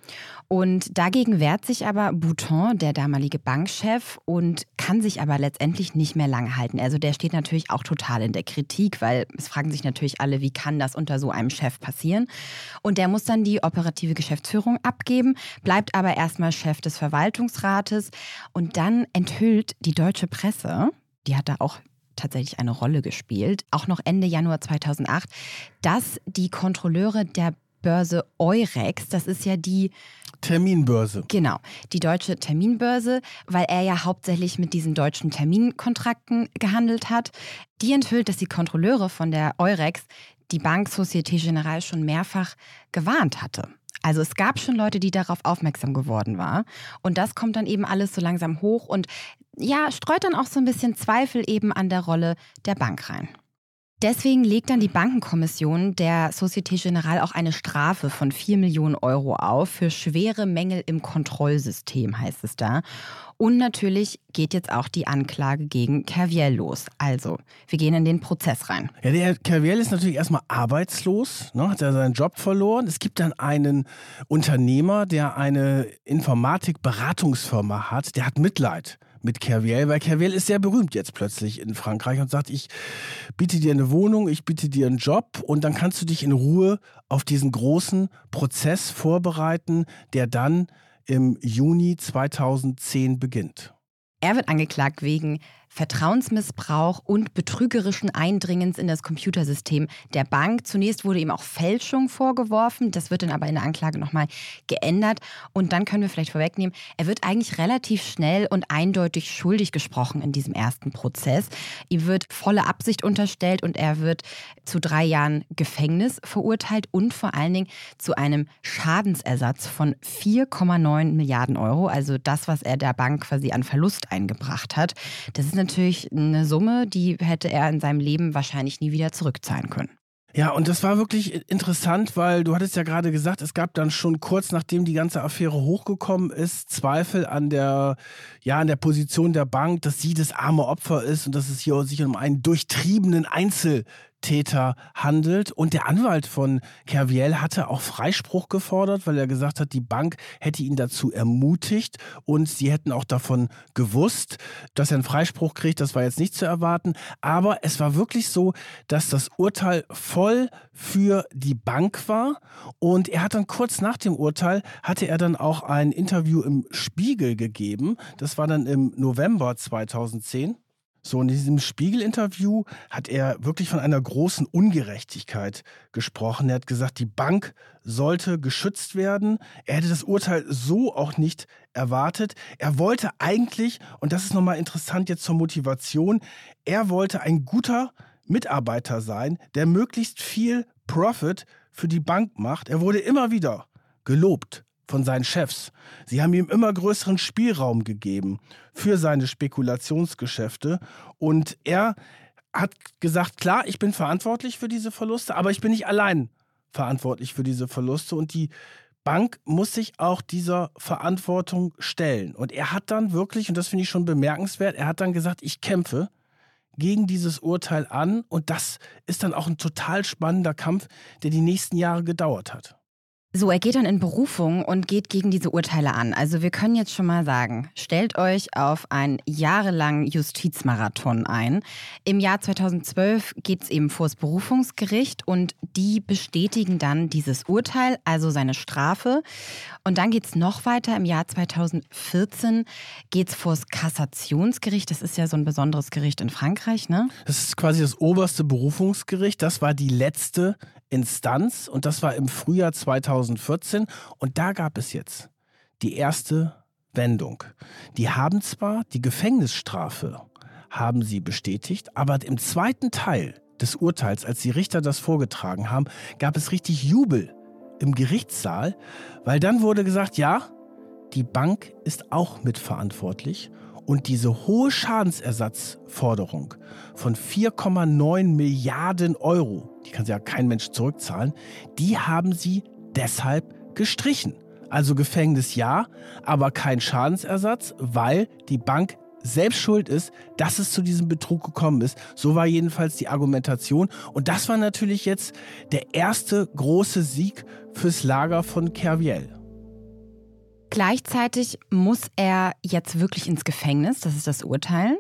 Und dagegen wehrt sich aber Bouton, der damalige Bankchef, und kann sich aber letztendlich nicht mehr lange halten. Also der steht natürlich auch total in der Kritik, weil es fragen sich natürlich alle, wie kann das unter so einem Chef passieren? Und der muss dann die operative Geschäftsführung abgeben, bleibt aber erstmal Chef des Verwaltungsrates und dann enthüllt die deutsche Presse, die hat da auch tatsächlich eine Rolle gespielt, auch noch Ende Januar 2008, dass die Kontrolleure der Börse Eurex, das ist ja die Terminbörse. Genau, die deutsche Terminbörse, weil er ja hauptsächlich mit diesen deutschen Terminkontrakten gehandelt hat. Die enthüllt, dass die Kontrolleure von der Eurex die Bank Societe Generale schon mehrfach gewarnt hatte. Also es gab schon Leute, die darauf aufmerksam geworden waren. Und das kommt dann eben alles so langsam hoch und ja, streut dann auch so ein bisschen Zweifel eben an der Rolle der Bank rein. Deswegen legt dann die Bankenkommission der Société Générale auch eine Strafe von 4 Millionen Euro auf für schwere Mängel im Kontrollsystem, heißt es da. Und natürlich geht jetzt auch die Anklage gegen Kerviel los. Also, wir gehen in den Prozess rein. Ja, der Kerviel ist natürlich erstmal arbeitslos, ne, hat er seinen Job verloren. Es gibt dann einen Unternehmer, der eine Informatikberatungsfirma hat, der hat Mitleid mit Kerviel, weil Kerviel ist sehr berühmt jetzt plötzlich in Frankreich und sagt, ich biete dir eine Wohnung, ich biete dir einen Job und dann kannst du dich in Ruhe auf diesen großen Prozess vorbereiten, der dann im Juni 2010 beginnt. Er wird angeklagt wegen Vertrauensmissbrauch und betrügerischen Eindringens in das Computersystem der Bank. Zunächst wurde ihm auch Fälschung vorgeworfen. Das wird dann aber in der Anklage nochmal geändert. Und dann können wir vielleicht vorwegnehmen, er wird eigentlich relativ schnell und eindeutig schuldig gesprochen in diesem ersten Prozess. Ihm wird volle Absicht unterstellt und er wird zu drei Jahren Gefängnis verurteilt und vor allen Dingen zu einem Schadensersatz von 4,9 Milliarden Euro. Also das, was er der Bank quasi an Verlust eingebracht hat. Das ist natürlich eine Summe, die hätte er in seinem Leben wahrscheinlich nie wieder zurückzahlen können. Ja, und das war wirklich interessant, weil du hattest ja gerade gesagt, es gab dann schon kurz nachdem die ganze Affäre hochgekommen ist, Zweifel an der, ja, an der Position der Bank, dass sie das arme Opfer ist und dass es hier sich um einen durchtriebenen Einzel Täter handelt. Und der Anwalt von Kerviel hatte auch Freispruch gefordert, weil er gesagt hat, die Bank hätte ihn dazu ermutigt und sie hätten auch davon gewusst, dass er einen Freispruch kriegt. Das war jetzt nicht zu erwarten. Aber es war wirklich so, dass das Urteil voll für die Bank war. Und er hat dann kurz nach dem Urteil, hatte er dann auch ein Interview im Spiegel gegeben. Das war dann im November 2010. So, in diesem Spiegel-Interview hat er wirklich von einer großen Ungerechtigkeit gesprochen. Er hat gesagt, die Bank sollte geschützt werden. Er hätte das Urteil so auch nicht erwartet. Er wollte eigentlich, und das ist nochmal interessant jetzt zur Motivation, er wollte ein guter Mitarbeiter sein, der möglichst viel Profit für die Bank macht. Er wurde immer wieder gelobt von seinen Chefs. Sie haben ihm immer größeren Spielraum gegeben für seine Spekulationsgeschäfte und er hat gesagt, klar, ich bin verantwortlich für diese Verluste, aber ich bin nicht allein verantwortlich für diese Verluste und die Bank muss sich auch dieser Verantwortung stellen. Und er hat dann wirklich, und das finde ich schon bemerkenswert, er hat dann gesagt, ich kämpfe gegen dieses Urteil an und das ist dann auch ein total spannender Kampf, der die nächsten Jahre gedauert hat. So, er geht dann in Berufung und geht gegen diese Urteile an. Also wir können jetzt schon mal sagen, stellt euch auf einen jahrelangen Justizmarathon ein. Im Jahr 2012 geht es eben vor das Berufungsgericht und die bestätigen dann dieses Urteil, also seine Strafe. Und dann geht es noch weiter. Im Jahr 2014 geht es vor das Kassationsgericht. Das ist ja so ein besonderes Gericht in Frankreich, ne? Das ist quasi das oberste Berufungsgericht. Das war die letzte Instanz und das war im Frühjahr 2014 und da gab es jetzt die erste Wendung. Die haben zwar die Gefängnisstrafe haben sie bestätigt, aber im zweiten Teil des Urteils, als die Richter das vorgetragen haben, gab es richtig Jubel im Gerichtssaal, weil dann wurde gesagt, ja, die Bank ist auch mitverantwortlich und diese hohe Schadensersatzforderung von 4,9 Milliarden Euro, die kann ja kein Mensch zurückzahlen, die haben sie deshalb gestrichen. Also Gefängnis ja, aber kein Schadensersatz, weil die Bank selbst schuld ist, dass es zu diesem Betrug gekommen ist. So war jedenfalls die Argumentation. Und das war natürlich jetzt der erste große Sieg fürs Lager von Kerviel. Gleichzeitig muss er jetzt wirklich ins Gefängnis, das ist das Urteil.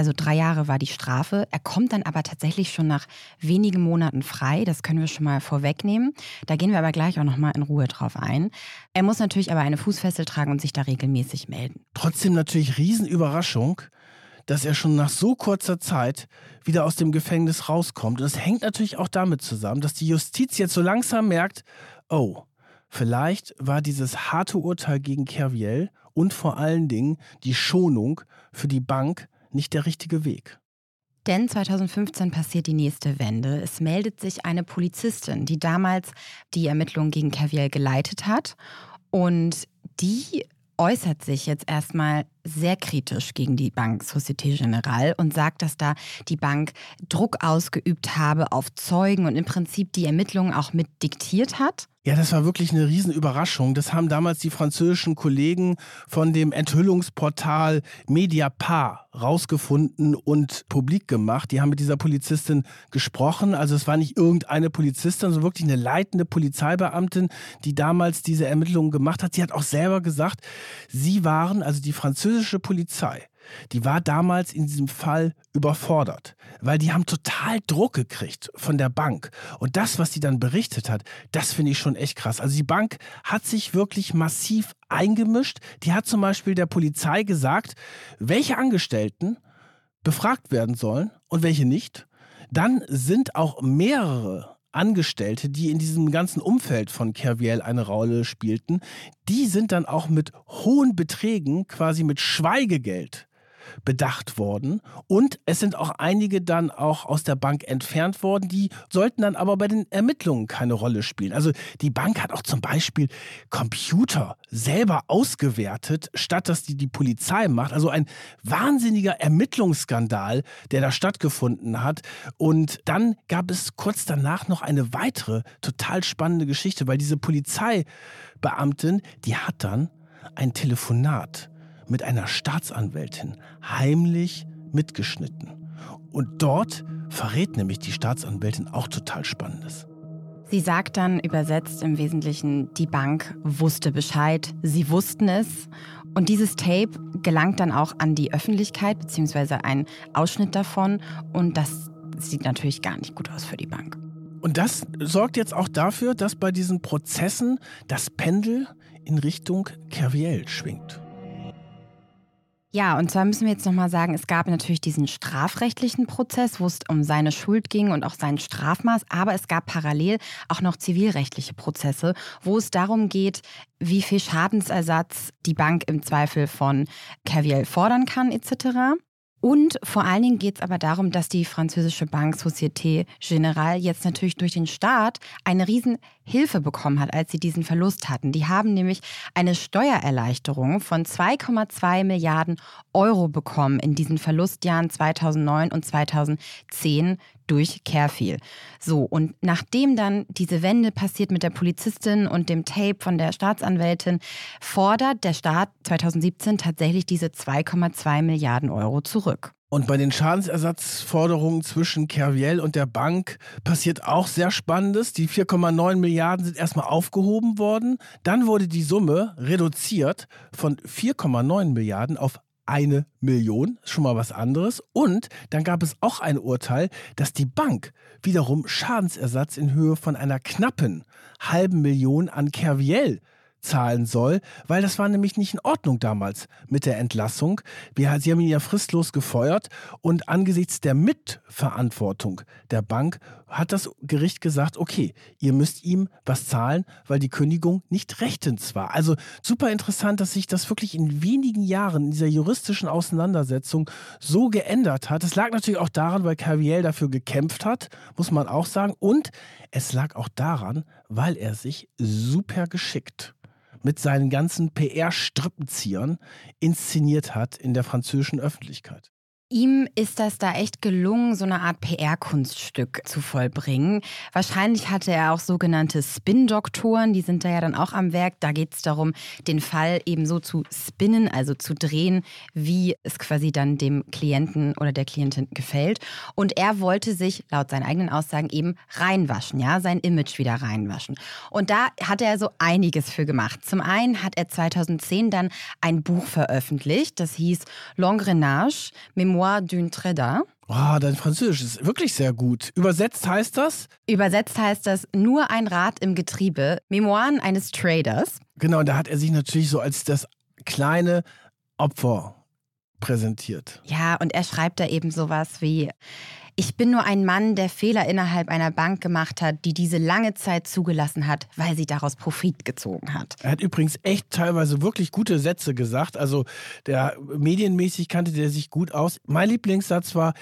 Also drei Jahre war die Strafe. Er kommt dann aber tatsächlich schon nach wenigen Monaten frei. Das können wir schon mal vorwegnehmen. Da gehen wir aber gleich auch noch mal in Ruhe drauf ein. Er muss natürlich aber eine Fußfessel tragen und sich da regelmäßig melden. Trotzdem natürlich Riesenüberraschung, dass er schon nach so kurzer Zeit wieder aus dem Gefängnis rauskommt. Und das hängt natürlich auch damit zusammen, dass die Justiz jetzt so langsam merkt, oh, Vielleicht war dieses harte Urteil gegen Kerviel und vor allen Dingen die Schonung für die Bank nicht der richtige Weg. Denn 2015 passiert die nächste Wende. Es meldet sich eine Polizistin, die damals die Ermittlungen gegen Kerviel geleitet hat. Und die äußert sich jetzt erstmal sehr kritisch gegen die Bank Societe Generale und sagt, dass da die Bank Druck ausgeübt habe auf Zeugen und im Prinzip die Ermittlungen auch mit diktiert hat. Ja, das war wirklich eine Riesenüberraschung. Das haben damals die französischen Kollegen von dem Enthüllungsportal Mediapart rausgefunden und publik gemacht. Die haben mit dieser Polizistin gesprochen. Also es war nicht irgendeine Polizistin, sondern wirklich eine leitende Polizeibeamtin, die damals diese Ermittlungen gemacht hat. Sie hat auch selber gesagt, sie waren, also die französische Polizei, die war damals in diesem Fall überfordert, weil die haben total Druck gekriegt von der Bank. Und das, was sie dann berichtet hat, das finde ich schon echt krass. Also die Bank hat sich wirklich massiv eingemischt. Die hat zum Beispiel der Polizei gesagt, welche Angestellten befragt werden sollen und welche nicht. Dann sind auch mehrere Angestellte, die in diesem ganzen Umfeld von Kerviel eine Rolle spielten, die sind dann auch mit hohen Beträgen, quasi mit Schweigegeld, bedacht worden. Und es sind auch einige dann auch aus der Bank entfernt worden, die sollten dann aber bei den Ermittlungen keine Rolle spielen. Also die Bank hat auch zum Beispiel Computer selber ausgewertet, statt dass die die Polizei macht. Also ein wahnsinniger Ermittlungsskandal, der da stattgefunden hat. Und dann gab es kurz danach noch eine weitere total spannende Geschichte, weil diese Polizeibeamtin, die hat dann ein Telefonat mit einer Staatsanwältin heimlich mitgeschnitten. Und dort verrät nämlich die Staatsanwältin auch total Spannendes. Sie sagt dann übersetzt im Wesentlichen, die Bank wusste Bescheid, sie wussten es. Und dieses Tape gelangt dann auch an die Öffentlichkeit, beziehungsweise ein Ausschnitt davon. Und das sieht natürlich gar nicht gut aus für die Bank. Und das sorgt jetzt auch dafür, dass bei diesen Prozessen das Pendel in Richtung Kerviel schwingt. Ja, und zwar müssen wir jetzt nochmal sagen, es gab natürlich diesen strafrechtlichen Prozess, wo es um seine Schuld ging und auch sein Strafmaß, aber es gab parallel auch noch zivilrechtliche Prozesse, wo es darum geht, wie viel Schadensersatz die Bank im Zweifel von Caviel fordern kann etc. Und vor allen Dingen geht es aber darum, dass die französische Bank Société Générale jetzt natürlich durch den Staat eine Riesenhilfe bekommen hat, als sie diesen Verlust hatten. Die haben nämlich eine Steuererleichterung von 2,2 Milliarden Euro bekommen in diesen Verlustjahren 2009 und 2010 durch Carefield. So, und nachdem dann diese Wende passiert mit der Polizistin und dem Tape von der Staatsanwältin, fordert der Staat 2017 tatsächlich diese 2,2 Milliarden Euro zurück. Und bei den Schadensersatzforderungen zwischen Kerviel und der Bank passiert auch sehr Spannendes. Die 4,9 Milliarden sind erstmal aufgehoben worden. Dann wurde die Summe reduziert von 4,9 Milliarden auf eine Million, schon mal was anderes. Und dann gab es auch ein Urteil, dass die Bank wiederum Schadensersatz in Höhe von einer knappen halben Million an Kerviel zahlen soll, weil das war nämlich nicht in Ordnung damals mit der Entlassung. Sie haben ihn ja fristlos gefeuert und angesichts der Mitverantwortung der Bank hat das Gericht gesagt, okay, ihr müsst ihm was zahlen, weil die Kündigung nicht rechtens war. Also super interessant, dass sich das wirklich in wenigen Jahren in dieser juristischen Auseinandersetzung so geändert hat. Es lag natürlich auch daran, weil Caviel dafür gekämpft hat, muss man auch sagen. Und es lag auch daran, weil er sich super geschickt mit seinen ganzen PR-Strippenziehern inszeniert hat in der französischen Öffentlichkeit. Ihm ist das da echt gelungen, so eine Art PR-Kunststück zu vollbringen. Wahrscheinlich hatte er auch sogenannte Spin-Doktoren, die sind da ja dann auch am Werk. Da geht es darum, den Fall eben so zu spinnen, also zu drehen, wie es quasi dann dem Klienten oder der Klientin gefällt. Und er wollte sich laut seinen eigenen Aussagen eben reinwaschen, ja, sein Image wieder reinwaschen. Und da hat er so einiges für gemacht. Zum einen hat er 2010 dann ein Buch veröffentlicht, das hieß L'Engrenage, Memoire Mémoire d'une Trader. Oh, dein Französisch ist wirklich sehr gut. Übersetzt heißt das? Übersetzt heißt das nur ein Rad im Getriebe. Memoiren eines Traders. Genau, da hat er sich natürlich so als das kleine Opfer präsentiert. Ja, und er schreibt da eben sowas wie ich bin nur ein Mann, der Fehler innerhalb einer Bank gemacht hat, die diese lange Zeit zugelassen hat, weil sie daraus Profit gezogen hat. Er hat übrigens echt teilweise wirklich gute Sätze gesagt. Also der medienmäßig kannte der sich gut aus. Mein Lieblingssatz war,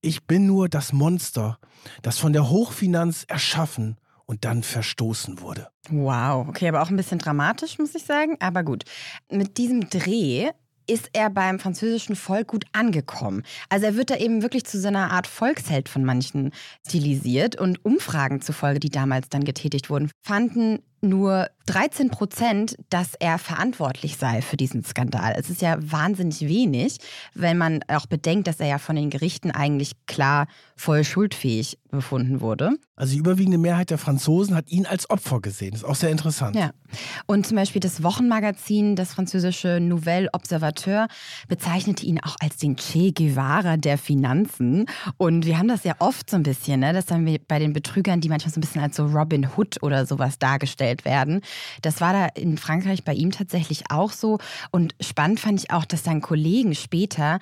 ich bin nur das Monster, das von der Hochfinanz erschaffen und dann verstoßen wurde. Wow, okay, aber auch ein bisschen dramatisch, muss ich sagen. Aber gut, mit diesem Dreh ist er beim französischen Volk gut angekommen. Also er wird da eben wirklich zu so einer Art Volksheld von manchen stilisiert und Umfragen zufolge, die damals dann getätigt wurden, fanden nur 13 Prozent, dass er verantwortlich sei für diesen Skandal. Es ist ja wahnsinnig wenig, wenn man auch bedenkt, dass er ja von den Gerichten eigentlich klar voll schuldfähig befunden wurde. Also die überwiegende Mehrheit der Franzosen hat ihn als Opfer gesehen. Das ist auch sehr interessant. Ja. Und zum Beispiel das Wochenmagazin, das französische Nouvelle Observateur, bezeichnete ihn auch als den Che Guevara der Finanzen. Und wir haben das ja oft so ein bisschen, ne? das haben wir bei den Betrügern, die manchmal so ein bisschen als so Robin Hood oder sowas dargestellt werden. Das war da in Frankreich bei ihm tatsächlich auch so. Und spannend fand ich auch, dass sein Kollegen später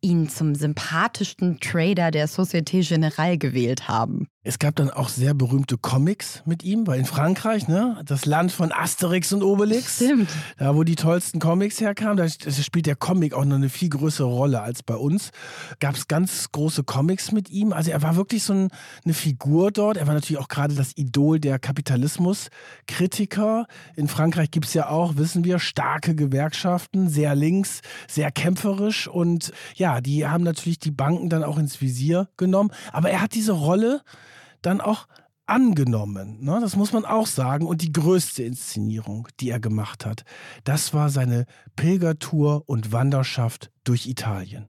ihn zum sympathischsten Trader der Société Générale gewählt haben. Es gab dann auch sehr berühmte Comics mit ihm, weil in Frankreich, ne, das Land von Asterix und Obelix, Stimmt. da wo die tollsten Comics herkamen, da spielt der Comic auch noch eine viel größere Rolle als bei uns. Gab es ganz große Comics mit ihm. Also er war wirklich so ein, eine Figur dort. Er war natürlich auch gerade das Idol der Kapitalismuskritiker. In Frankreich gibt es ja auch, wissen wir, starke Gewerkschaften, sehr links, sehr kämpferisch und ja, die haben natürlich die Banken dann auch ins Visier genommen. Aber er hat diese Rolle dann auch angenommen. Ne? Das muss man auch sagen. Und die größte Inszenierung, die er gemacht hat, das war seine Pilgertour und Wanderschaft durch Italien.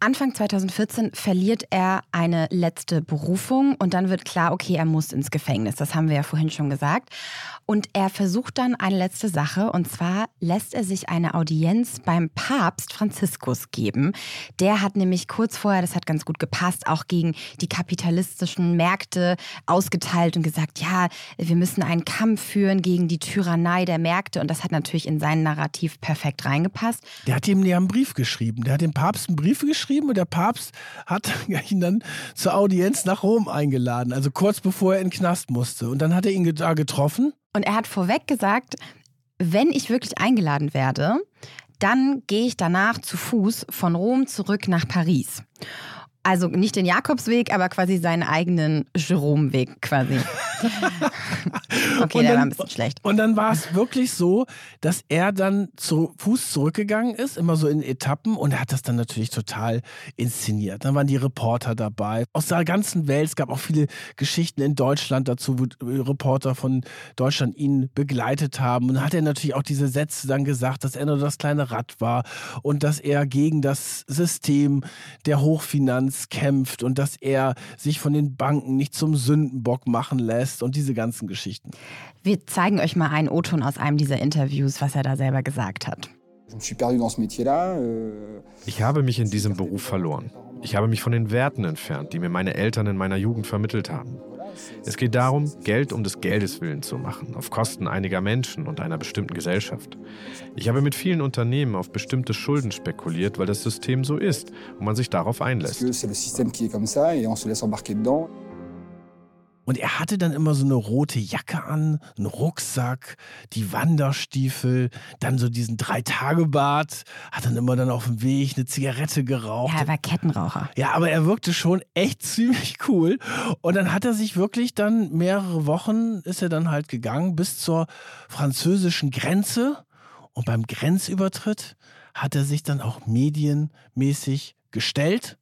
Anfang 2014 verliert er eine letzte Berufung und dann wird klar, okay, er muss ins Gefängnis. Das haben wir ja vorhin schon gesagt. Und er versucht dann eine letzte Sache und zwar lässt er sich eine Audienz beim Papst Franziskus geben. Der hat nämlich kurz vorher, das hat ganz gut gepasst, auch gegen die kapitalistischen Märkte ausgeteilt und gesagt, ja, wir müssen einen Kampf führen gegen die Tyrannei der Märkte und das hat natürlich in sein Narrativ perfekt reingepasst. Der hat ihm ja einen Brief geschrieben. Der hat dem Papst einen Brief geschrieben und der Papst hat ihn dann zur Audienz nach Rom eingeladen, also kurz bevor er in den Knast musste. Und dann hat er ihn da getroffen und er hat vorweg gesagt, wenn ich wirklich eingeladen werde, dann gehe ich danach zu Fuß von Rom zurück nach Paris. Also nicht den Jakobsweg, aber quasi seinen eigenen Jerome-Weg quasi. okay, und der dann, war ein bisschen schlecht. Und dann war es wirklich so, dass er dann zu Fuß zurückgegangen ist, immer so in Etappen und er hat das dann natürlich total inszeniert. Dann waren die Reporter dabei aus der ganzen Welt. Es gab auch viele Geschichten in Deutschland dazu, wo Reporter von Deutschland ihn begleitet haben. Und dann hat er natürlich auch diese Sätze dann gesagt, dass er nur das kleine Rad war und dass er gegen das System der Hochfinanz Finanz kämpft und dass er sich von den Banken nicht zum Sündenbock machen lässt und diese ganzen Geschichten. Wir zeigen euch mal einen O-Ton aus einem dieser Interviews, was er da selber gesagt hat. Euh, ich habe mich in diesem Beruf verloren. Ich habe mich von den Werten entfernt, die mir meine Eltern in meiner Jugend vermittelt haben. Es geht darum, Geld um des Geldes willen zu machen, auf Kosten einiger Menschen und einer bestimmten Gesellschaft. Ich habe mit vielen Unternehmen auf bestimmte Schulden spekuliert, weil das System so ist und man sich darauf einlässt. Und er hatte dann immer so eine rote Jacke an, einen Rucksack, die Wanderstiefel, dann so diesen Drei-Tage-Bart, hat dann immer dann auf dem Weg eine Zigarette geraucht. Ja, er war Kettenraucher. Ja, aber er wirkte schon echt ziemlich cool. Und dann hat er sich wirklich dann mehrere Wochen, ist er dann halt gegangen bis zur französischen Grenze. Und beim Grenzübertritt hat er sich dann auch medienmäßig gestellt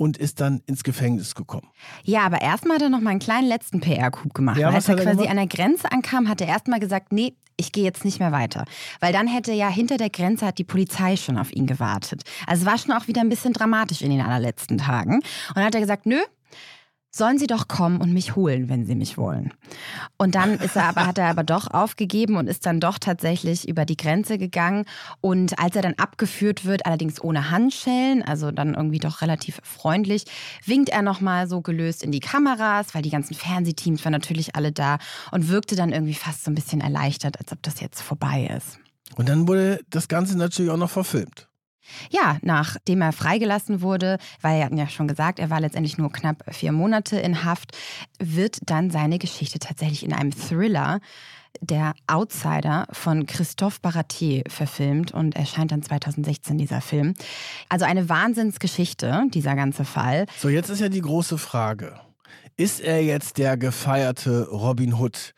und ist dann ins Gefängnis gekommen. Ja, aber erstmal hat er noch mal einen kleinen letzten PR-Coup gemacht. Ja, Als er quasi gemacht? an der Grenze ankam, hat er erstmal gesagt, nee, ich gehe jetzt nicht mehr weiter. Weil dann hätte ja hinter der Grenze hat die Polizei schon auf ihn gewartet. Also es war schon auch wieder ein bisschen dramatisch in den allerletzten Tagen. Und dann hat er gesagt, nö, sollen Sie doch kommen und mich holen, wenn Sie mich wollen. Und dann ist er aber, hat er aber doch aufgegeben und ist dann doch tatsächlich über die Grenze gegangen. Und als er dann abgeführt wird, allerdings ohne Handschellen, also dann irgendwie doch relativ freundlich, winkt er nochmal so gelöst in die Kameras, weil die ganzen Fernsehteams waren natürlich alle da und wirkte dann irgendwie fast so ein bisschen erleichtert, als ob das jetzt vorbei ist. Und dann wurde das Ganze natürlich auch noch verfilmt. Ja, nachdem er freigelassen wurde, weil er hatten ja schon gesagt, er war letztendlich nur knapp vier Monate in Haft, wird dann seine Geschichte tatsächlich in einem Thriller der Outsider von Christophe Baratier verfilmt und erscheint dann 2016 dieser Film. Also eine Wahnsinnsgeschichte, dieser ganze Fall. So, jetzt ist ja die große Frage. Ist er jetzt der gefeierte Robin Hood,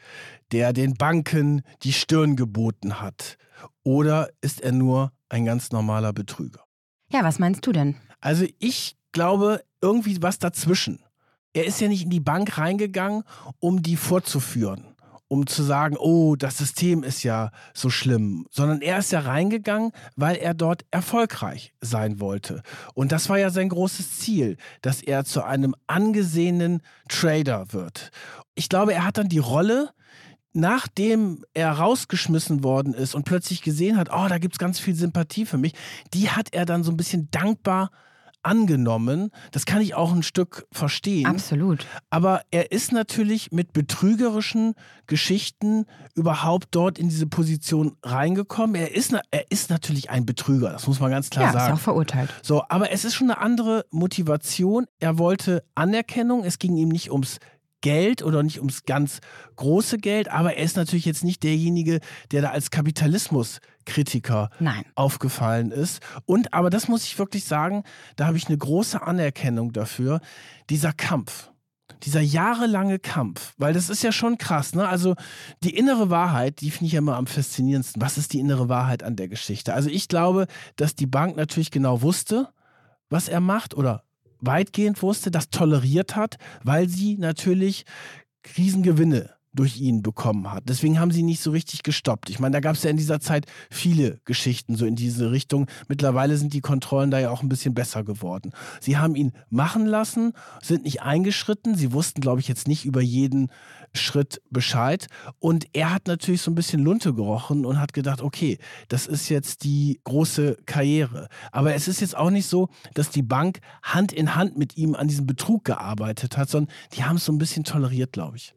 der den Banken die Stirn geboten hat? Oder ist er nur ein ganz normaler Betrüger? Ja, was meinst du denn? Also ich glaube irgendwie was dazwischen. Er ist ja nicht in die Bank reingegangen, um die vorzuführen um zu sagen, oh, das System ist ja so schlimm, sondern er ist ja reingegangen, weil er dort erfolgreich sein wollte. Und das war ja sein großes Ziel, dass er zu einem angesehenen Trader wird. Ich glaube, er hat dann die Rolle, nachdem er rausgeschmissen worden ist und plötzlich gesehen hat, oh, da gibt es ganz viel Sympathie für mich, die hat er dann so ein bisschen dankbar angenommen. Das kann ich auch ein Stück verstehen. Absolut. Aber er ist natürlich mit betrügerischen Geschichten überhaupt dort in diese Position reingekommen. Er ist, er ist natürlich ein Betrüger, das muss man ganz klar ja, sagen. Ja, ist auch verurteilt. So, aber es ist schon eine andere Motivation. Er wollte Anerkennung. Es ging ihm nicht ums Geld oder nicht ums ganz große Geld, aber er ist natürlich jetzt nicht derjenige, der da als Kapitalismuskritiker Nein. aufgefallen ist. Und, aber das muss ich wirklich sagen, da habe ich eine große Anerkennung dafür, dieser Kampf. Dieser jahrelange Kampf, weil das ist ja schon krass, ne? Also die innere Wahrheit, die finde ich ja immer am faszinierendsten. Was ist die innere Wahrheit an der Geschichte? Also ich glaube, dass die Bank natürlich genau wusste, was er macht oder weitgehend wusste, das toleriert hat, weil sie natürlich Krisengewinne durch ihn bekommen hat. Deswegen haben sie nicht so richtig gestoppt. Ich meine, da gab es ja in dieser Zeit viele Geschichten so in diese Richtung. Mittlerweile sind die Kontrollen da ja auch ein bisschen besser geworden. Sie haben ihn machen lassen, sind nicht eingeschritten. Sie wussten, glaube ich, jetzt nicht über jeden Schritt Bescheid. Und er hat natürlich so ein bisschen Lunte gerochen und hat gedacht, okay, das ist jetzt die große Karriere. Aber es ist jetzt auch nicht so, dass die Bank Hand in Hand mit ihm an diesem Betrug gearbeitet hat, sondern die haben es so ein bisschen toleriert, glaube ich.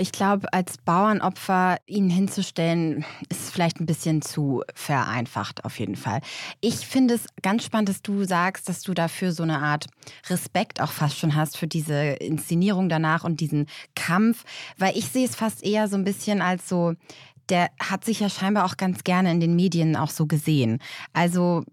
Ich glaube, als Bauernopfer ihn hinzustellen, ist vielleicht ein bisschen zu vereinfacht, auf jeden Fall. Ich finde es ganz spannend, dass du sagst, dass du dafür so eine Art Respekt auch fast schon hast für diese Inszenierung danach und diesen Kampf, weil ich sehe es fast eher so ein bisschen als so, der hat sich ja scheinbar auch ganz gerne in den Medien auch so gesehen. Also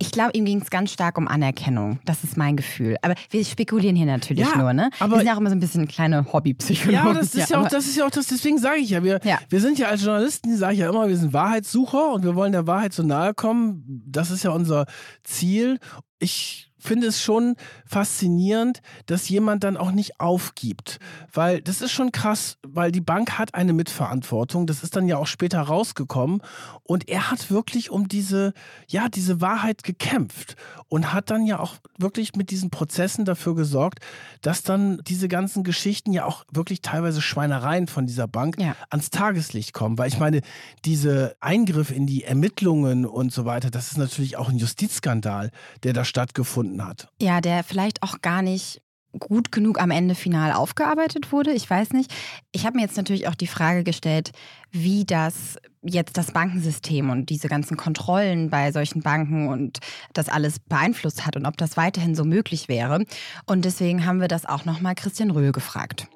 ich glaube, ihm ging es ganz stark um Anerkennung. Das ist mein Gefühl. Aber wir spekulieren hier natürlich ja, nur, ne? Aber wir sind ja auch immer so ein bisschen kleine Hobbypsychologen. Ja, das ist ja, auch, das ist ja auch das, deswegen sage ich ja, wir, ja. wir sind ja als Journalisten, sage ich ja immer, wir sind Wahrheitssucher und wir wollen der Wahrheit so nahe kommen. Das ist ja unser Ziel. Ich finde es schon faszinierend, dass jemand dann auch nicht aufgibt. Weil das ist schon krass, weil die Bank hat eine Mitverantwortung. Das ist dann ja auch später rausgekommen. Und er hat wirklich um diese, ja, diese Wahrheit gekämpft und hat dann ja auch wirklich mit diesen Prozessen dafür gesorgt, dass dann diese ganzen Geschichten ja auch wirklich teilweise Schweinereien von dieser Bank ja. ans Tageslicht kommen. Weil ich meine, diese Eingriff in die Ermittlungen und so weiter, das ist natürlich auch ein Justizskandal, der da stattgefunden gefunden hat. Ja, der vielleicht auch gar nicht gut genug am Ende final aufgearbeitet wurde. Ich weiß nicht. Ich habe mir jetzt natürlich auch die Frage gestellt, wie das jetzt das Bankensystem und diese ganzen Kontrollen bei solchen Banken und das alles beeinflusst hat und ob das weiterhin so möglich wäre. Und deswegen haben wir das auch nochmal Christian Röhl gefragt.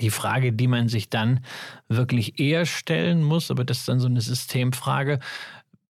Die Frage, die man sich dann wirklich eher stellen muss, aber das ist dann so eine Systemfrage,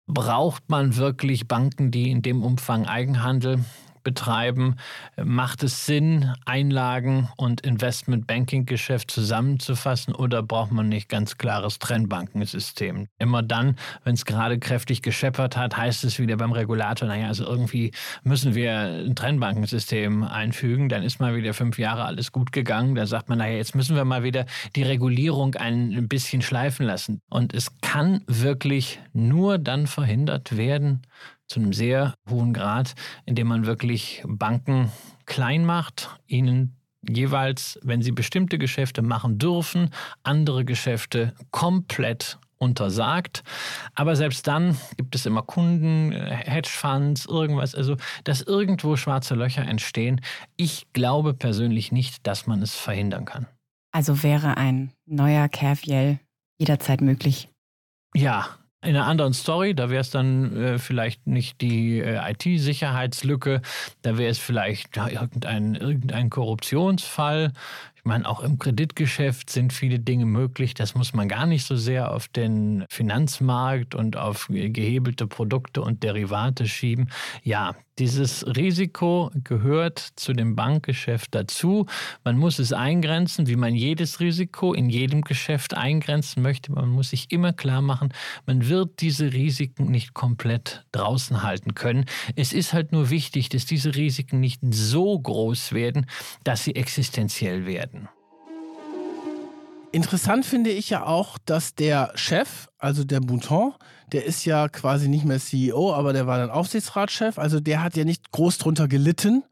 Braucht man wirklich Banken, die in dem Umfang Eigenhandel betreiben, macht es Sinn, Einlagen und Investment-Banking-Geschäft zusammenzufassen oder braucht man nicht ganz klares Trennbankensystem? Immer dann, wenn es gerade kräftig gescheppert hat, heißt es wieder beim Regulator, naja, also irgendwie müssen wir ein Trennbankensystem einfügen, dann ist mal wieder fünf Jahre alles gut gegangen, dann sagt man, naja, jetzt müssen wir mal wieder die Regulierung ein bisschen schleifen lassen. Und es kann wirklich nur dann verhindert werden, zu einem sehr hohen Grad, indem man wirklich Banken klein macht, ihnen jeweils, wenn sie bestimmte Geschäfte machen dürfen, andere Geschäfte komplett untersagt. Aber selbst dann gibt es immer Kunden, Hedgefonds, irgendwas, also dass irgendwo schwarze Löcher entstehen. Ich glaube persönlich nicht, dass man es verhindern kann. Also wäre ein neuer Kerviel jederzeit möglich. Ja, in einer anderen Story, da wäre es dann äh, vielleicht nicht die äh, IT-Sicherheitslücke, da wäre es vielleicht ja, irgendein, irgendein Korruptionsfall. Ich meine, auch im Kreditgeschäft sind viele Dinge möglich. Das muss man gar nicht so sehr auf den Finanzmarkt und auf gehebelte Produkte und Derivate schieben. Ja, Dieses Risiko gehört zu dem Bankgeschäft dazu. Man muss es eingrenzen, wie man jedes Risiko in jedem Geschäft eingrenzen möchte. Man muss sich immer klar machen, man wird diese Risiken nicht komplett draußen halten können. Es ist halt nur wichtig, dass diese Risiken nicht so groß werden, dass sie existenziell werden. Interessant finde ich ja auch, dass der Chef, also der Bouton, der ist ja quasi nicht mehr CEO, aber der war dann Aufsichtsratschef, also der hat ja nicht groß drunter gelitten.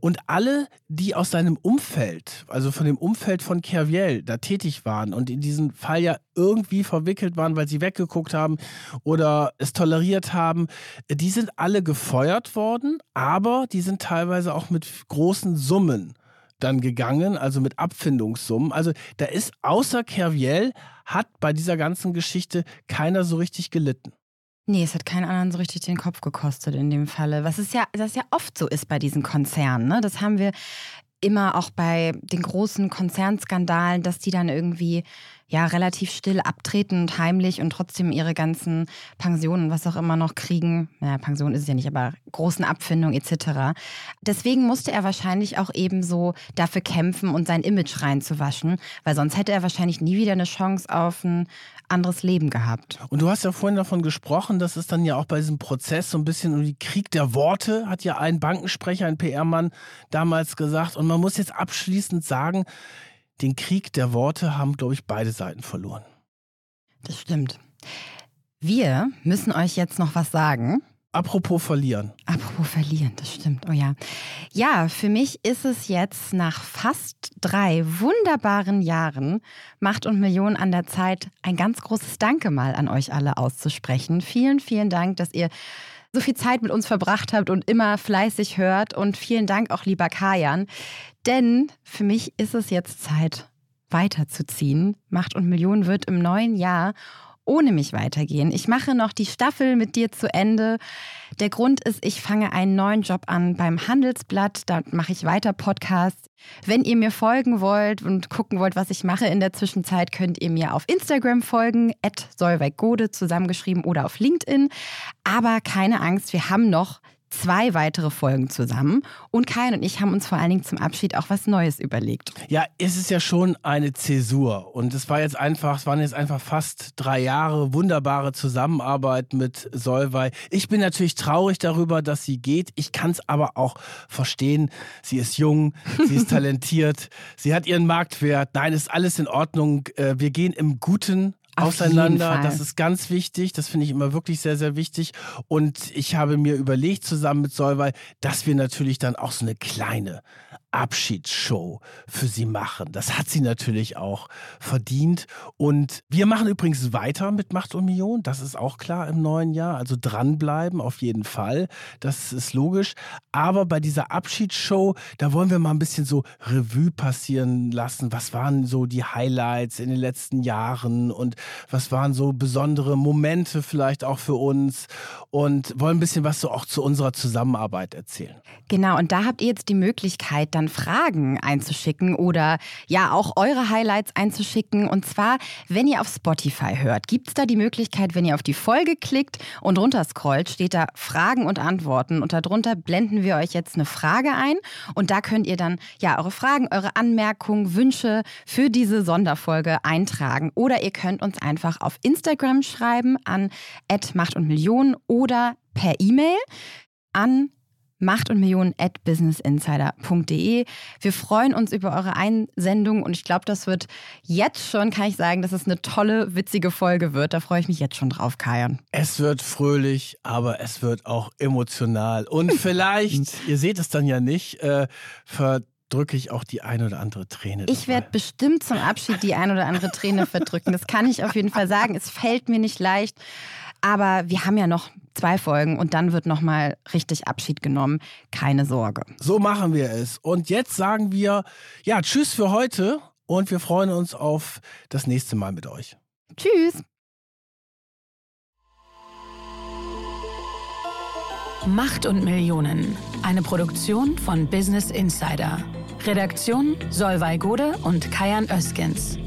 Und alle, die aus seinem Umfeld, also von dem Umfeld von Kerviel, da tätig waren und in diesem Fall ja irgendwie verwickelt waren, weil sie weggeguckt haben oder es toleriert haben, die sind alle gefeuert worden, aber die sind teilweise auch mit großen Summen dann gegangen, also mit Abfindungssummen. Also da ist außer Kerviel hat bei dieser ganzen Geschichte keiner so richtig gelitten. Nee, es hat keinen anderen so richtig den Kopf gekostet in dem Falle. Was ist ja, das ja oft so ist bei diesen Konzernen. Ne? Das haben wir immer auch bei den großen Konzernskandalen, dass die dann irgendwie ja relativ still abtreten und heimlich und trotzdem ihre ganzen Pensionen, was auch immer noch kriegen. Naja, Pension ist es ja nicht, aber großen Abfindungen etc. Deswegen musste er wahrscheinlich auch eben so dafür kämpfen und sein Image reinzuwaschen, weil sonst hätte er wahrscheinlich nie wieder eine Chance auf ein anderes Leben gehabt. Und du hast ja vorhin davon gesprochen, dass es dann ja auch bei diesem Prozess so ein bisschen um die Krieg der Worte, hat ja ein Bankensprecher, ein PR-Mann damals gesagt. Und man muss jetzt abschließend sagen, den Krieg der Worte haben, glaube ich, beide Seiten verloren. Das stimmt. Wir müssen euch jetzt noch was sagen. Apropos verlieren. Apropos verlieren, das stimmt. Oh ja. Ja, für mich ist es jetzt nach fast drei wunderbaren Jahren Macht und Millionen an der Zeit, ein ganz großes Danke mal an euch alle auszusprechen. Vielen, vielen Dank, dass ihr so viel Zeit mit uns verbracht habt und immer fleißig hört. Und vielen Dank auch, lieber Kajan. Denn für mich ist es jetzt Zeit, weiterzuziehen. Macht und Millionen wird im neuen Jahr ohne mich weitergehen. Ich mache noch die Staffel mit dir zu Ende. Der Grund ist, ich fange einen neuen Job an beim Handelsblatt. Da mache ich weiter Podcasts. Wenn ihr mir folgen wollt und gucken wollt, was ich mache in der Zwischenzeit, könnt ihr mir auf Instagram folgen, at zusammengeschrieben oder auf LinkedIn. Aber keine Angst, wir haben noch zwei weitere Folgen zusammen. Und Kain und ich haben uns vor allen Dingen zum Abschied auch was Neues überlegt. Ja, es ist ja schon eine Zäsur. Und es war jetzt einfach, es waren jetzt einfach fast drei Jahre wunderbare Zusammenarbeit mit Solvay. Ich bin natürlich traurig darüber, dass sie geht. Ich kann es aber auch verstehen. Sie ist jung, sie ist talentiert, sie hat ihren Marktwert. Nein, ist alles in Ordnung. Äh, wir gehen im Guten auseinander. Das ist ganz wichtig. Das finde ich immer wirklich sehr, sehr wichtig. Und ich habe mir überlegt, zusammen mit Solvay, dass wir natürlich dann auch so eine kleine Abschiedsshow für sie machen. Das hat sie natürlich auch verdient. Und wir machen übrigens weiter mit Macht und Million. Das ist auch klar im neuen Jahr. Also dranbleiben auf jeden Fall. Das ist logisch. Aber bei dieser Abschiedsshow, da wollen wir mal ein bisschen so Revue passieren lassen. Was waren so die Highlights in den letzten Jahren und was waren so besondere Momente vielleicht auch für uns und wollen ein bisschen was so auch zu unserer Zusammenarbeit erzählen. Genau. Und da habt ihr jetzt die Möglichkeit, dann Fragen einzuschicken oder ja auch eure Highlights einzuschicken. Und zwar, wenn ihr auf Spotify hört, gibt es da die Möglichkeit, wenn ihr auf die Folge klickt und runterscrollt, steht da Fragen und Antworten. Und darunter blenden wir euch jetzt eine Frage ein. Und da könnt ihr dann ja eure Fragen, eure Anmerkungen, Wünsche für diese Sonderfolge eintragen. Oder ihr könnt uns einfach auf Instagram schreiben an Macht und Millionen oder per E-Mail an Macht und Millionen at businessinsider.de. Wir freuen uns über eure Einsendung und ich glaube, das wird jetzt schon, kann ich sagen, dass es eine tolle, witzige Folge wird. Da freue ich mich jetzt schon drauf, Kajan. Es wird fröhlich, aber es wird auch emotional. Und vielleicht, ihr seht es dann ja nicht, äh, verdrücke ich auch die ein oder andere Träne. Ich werde bestimmt zum Abschied die ein oder andere Träne verdrücken. Das kann ich auf jeden Fall sagen. Es fällt mir nicht leicht. Aber wir haben ja noch zwei Folgen und dann wird nochmal richtig Abschied genommen. Keine Sorge. So machen wir es. Und jetzt sagen wir, ja, tschüss für heute und wir freuen uns auf das nächste Mal mit euch. Tschüss. Macht und Millionen. Eine Produktion von Business Insider. Redaktion Solvay Gode und Kajan Öskens.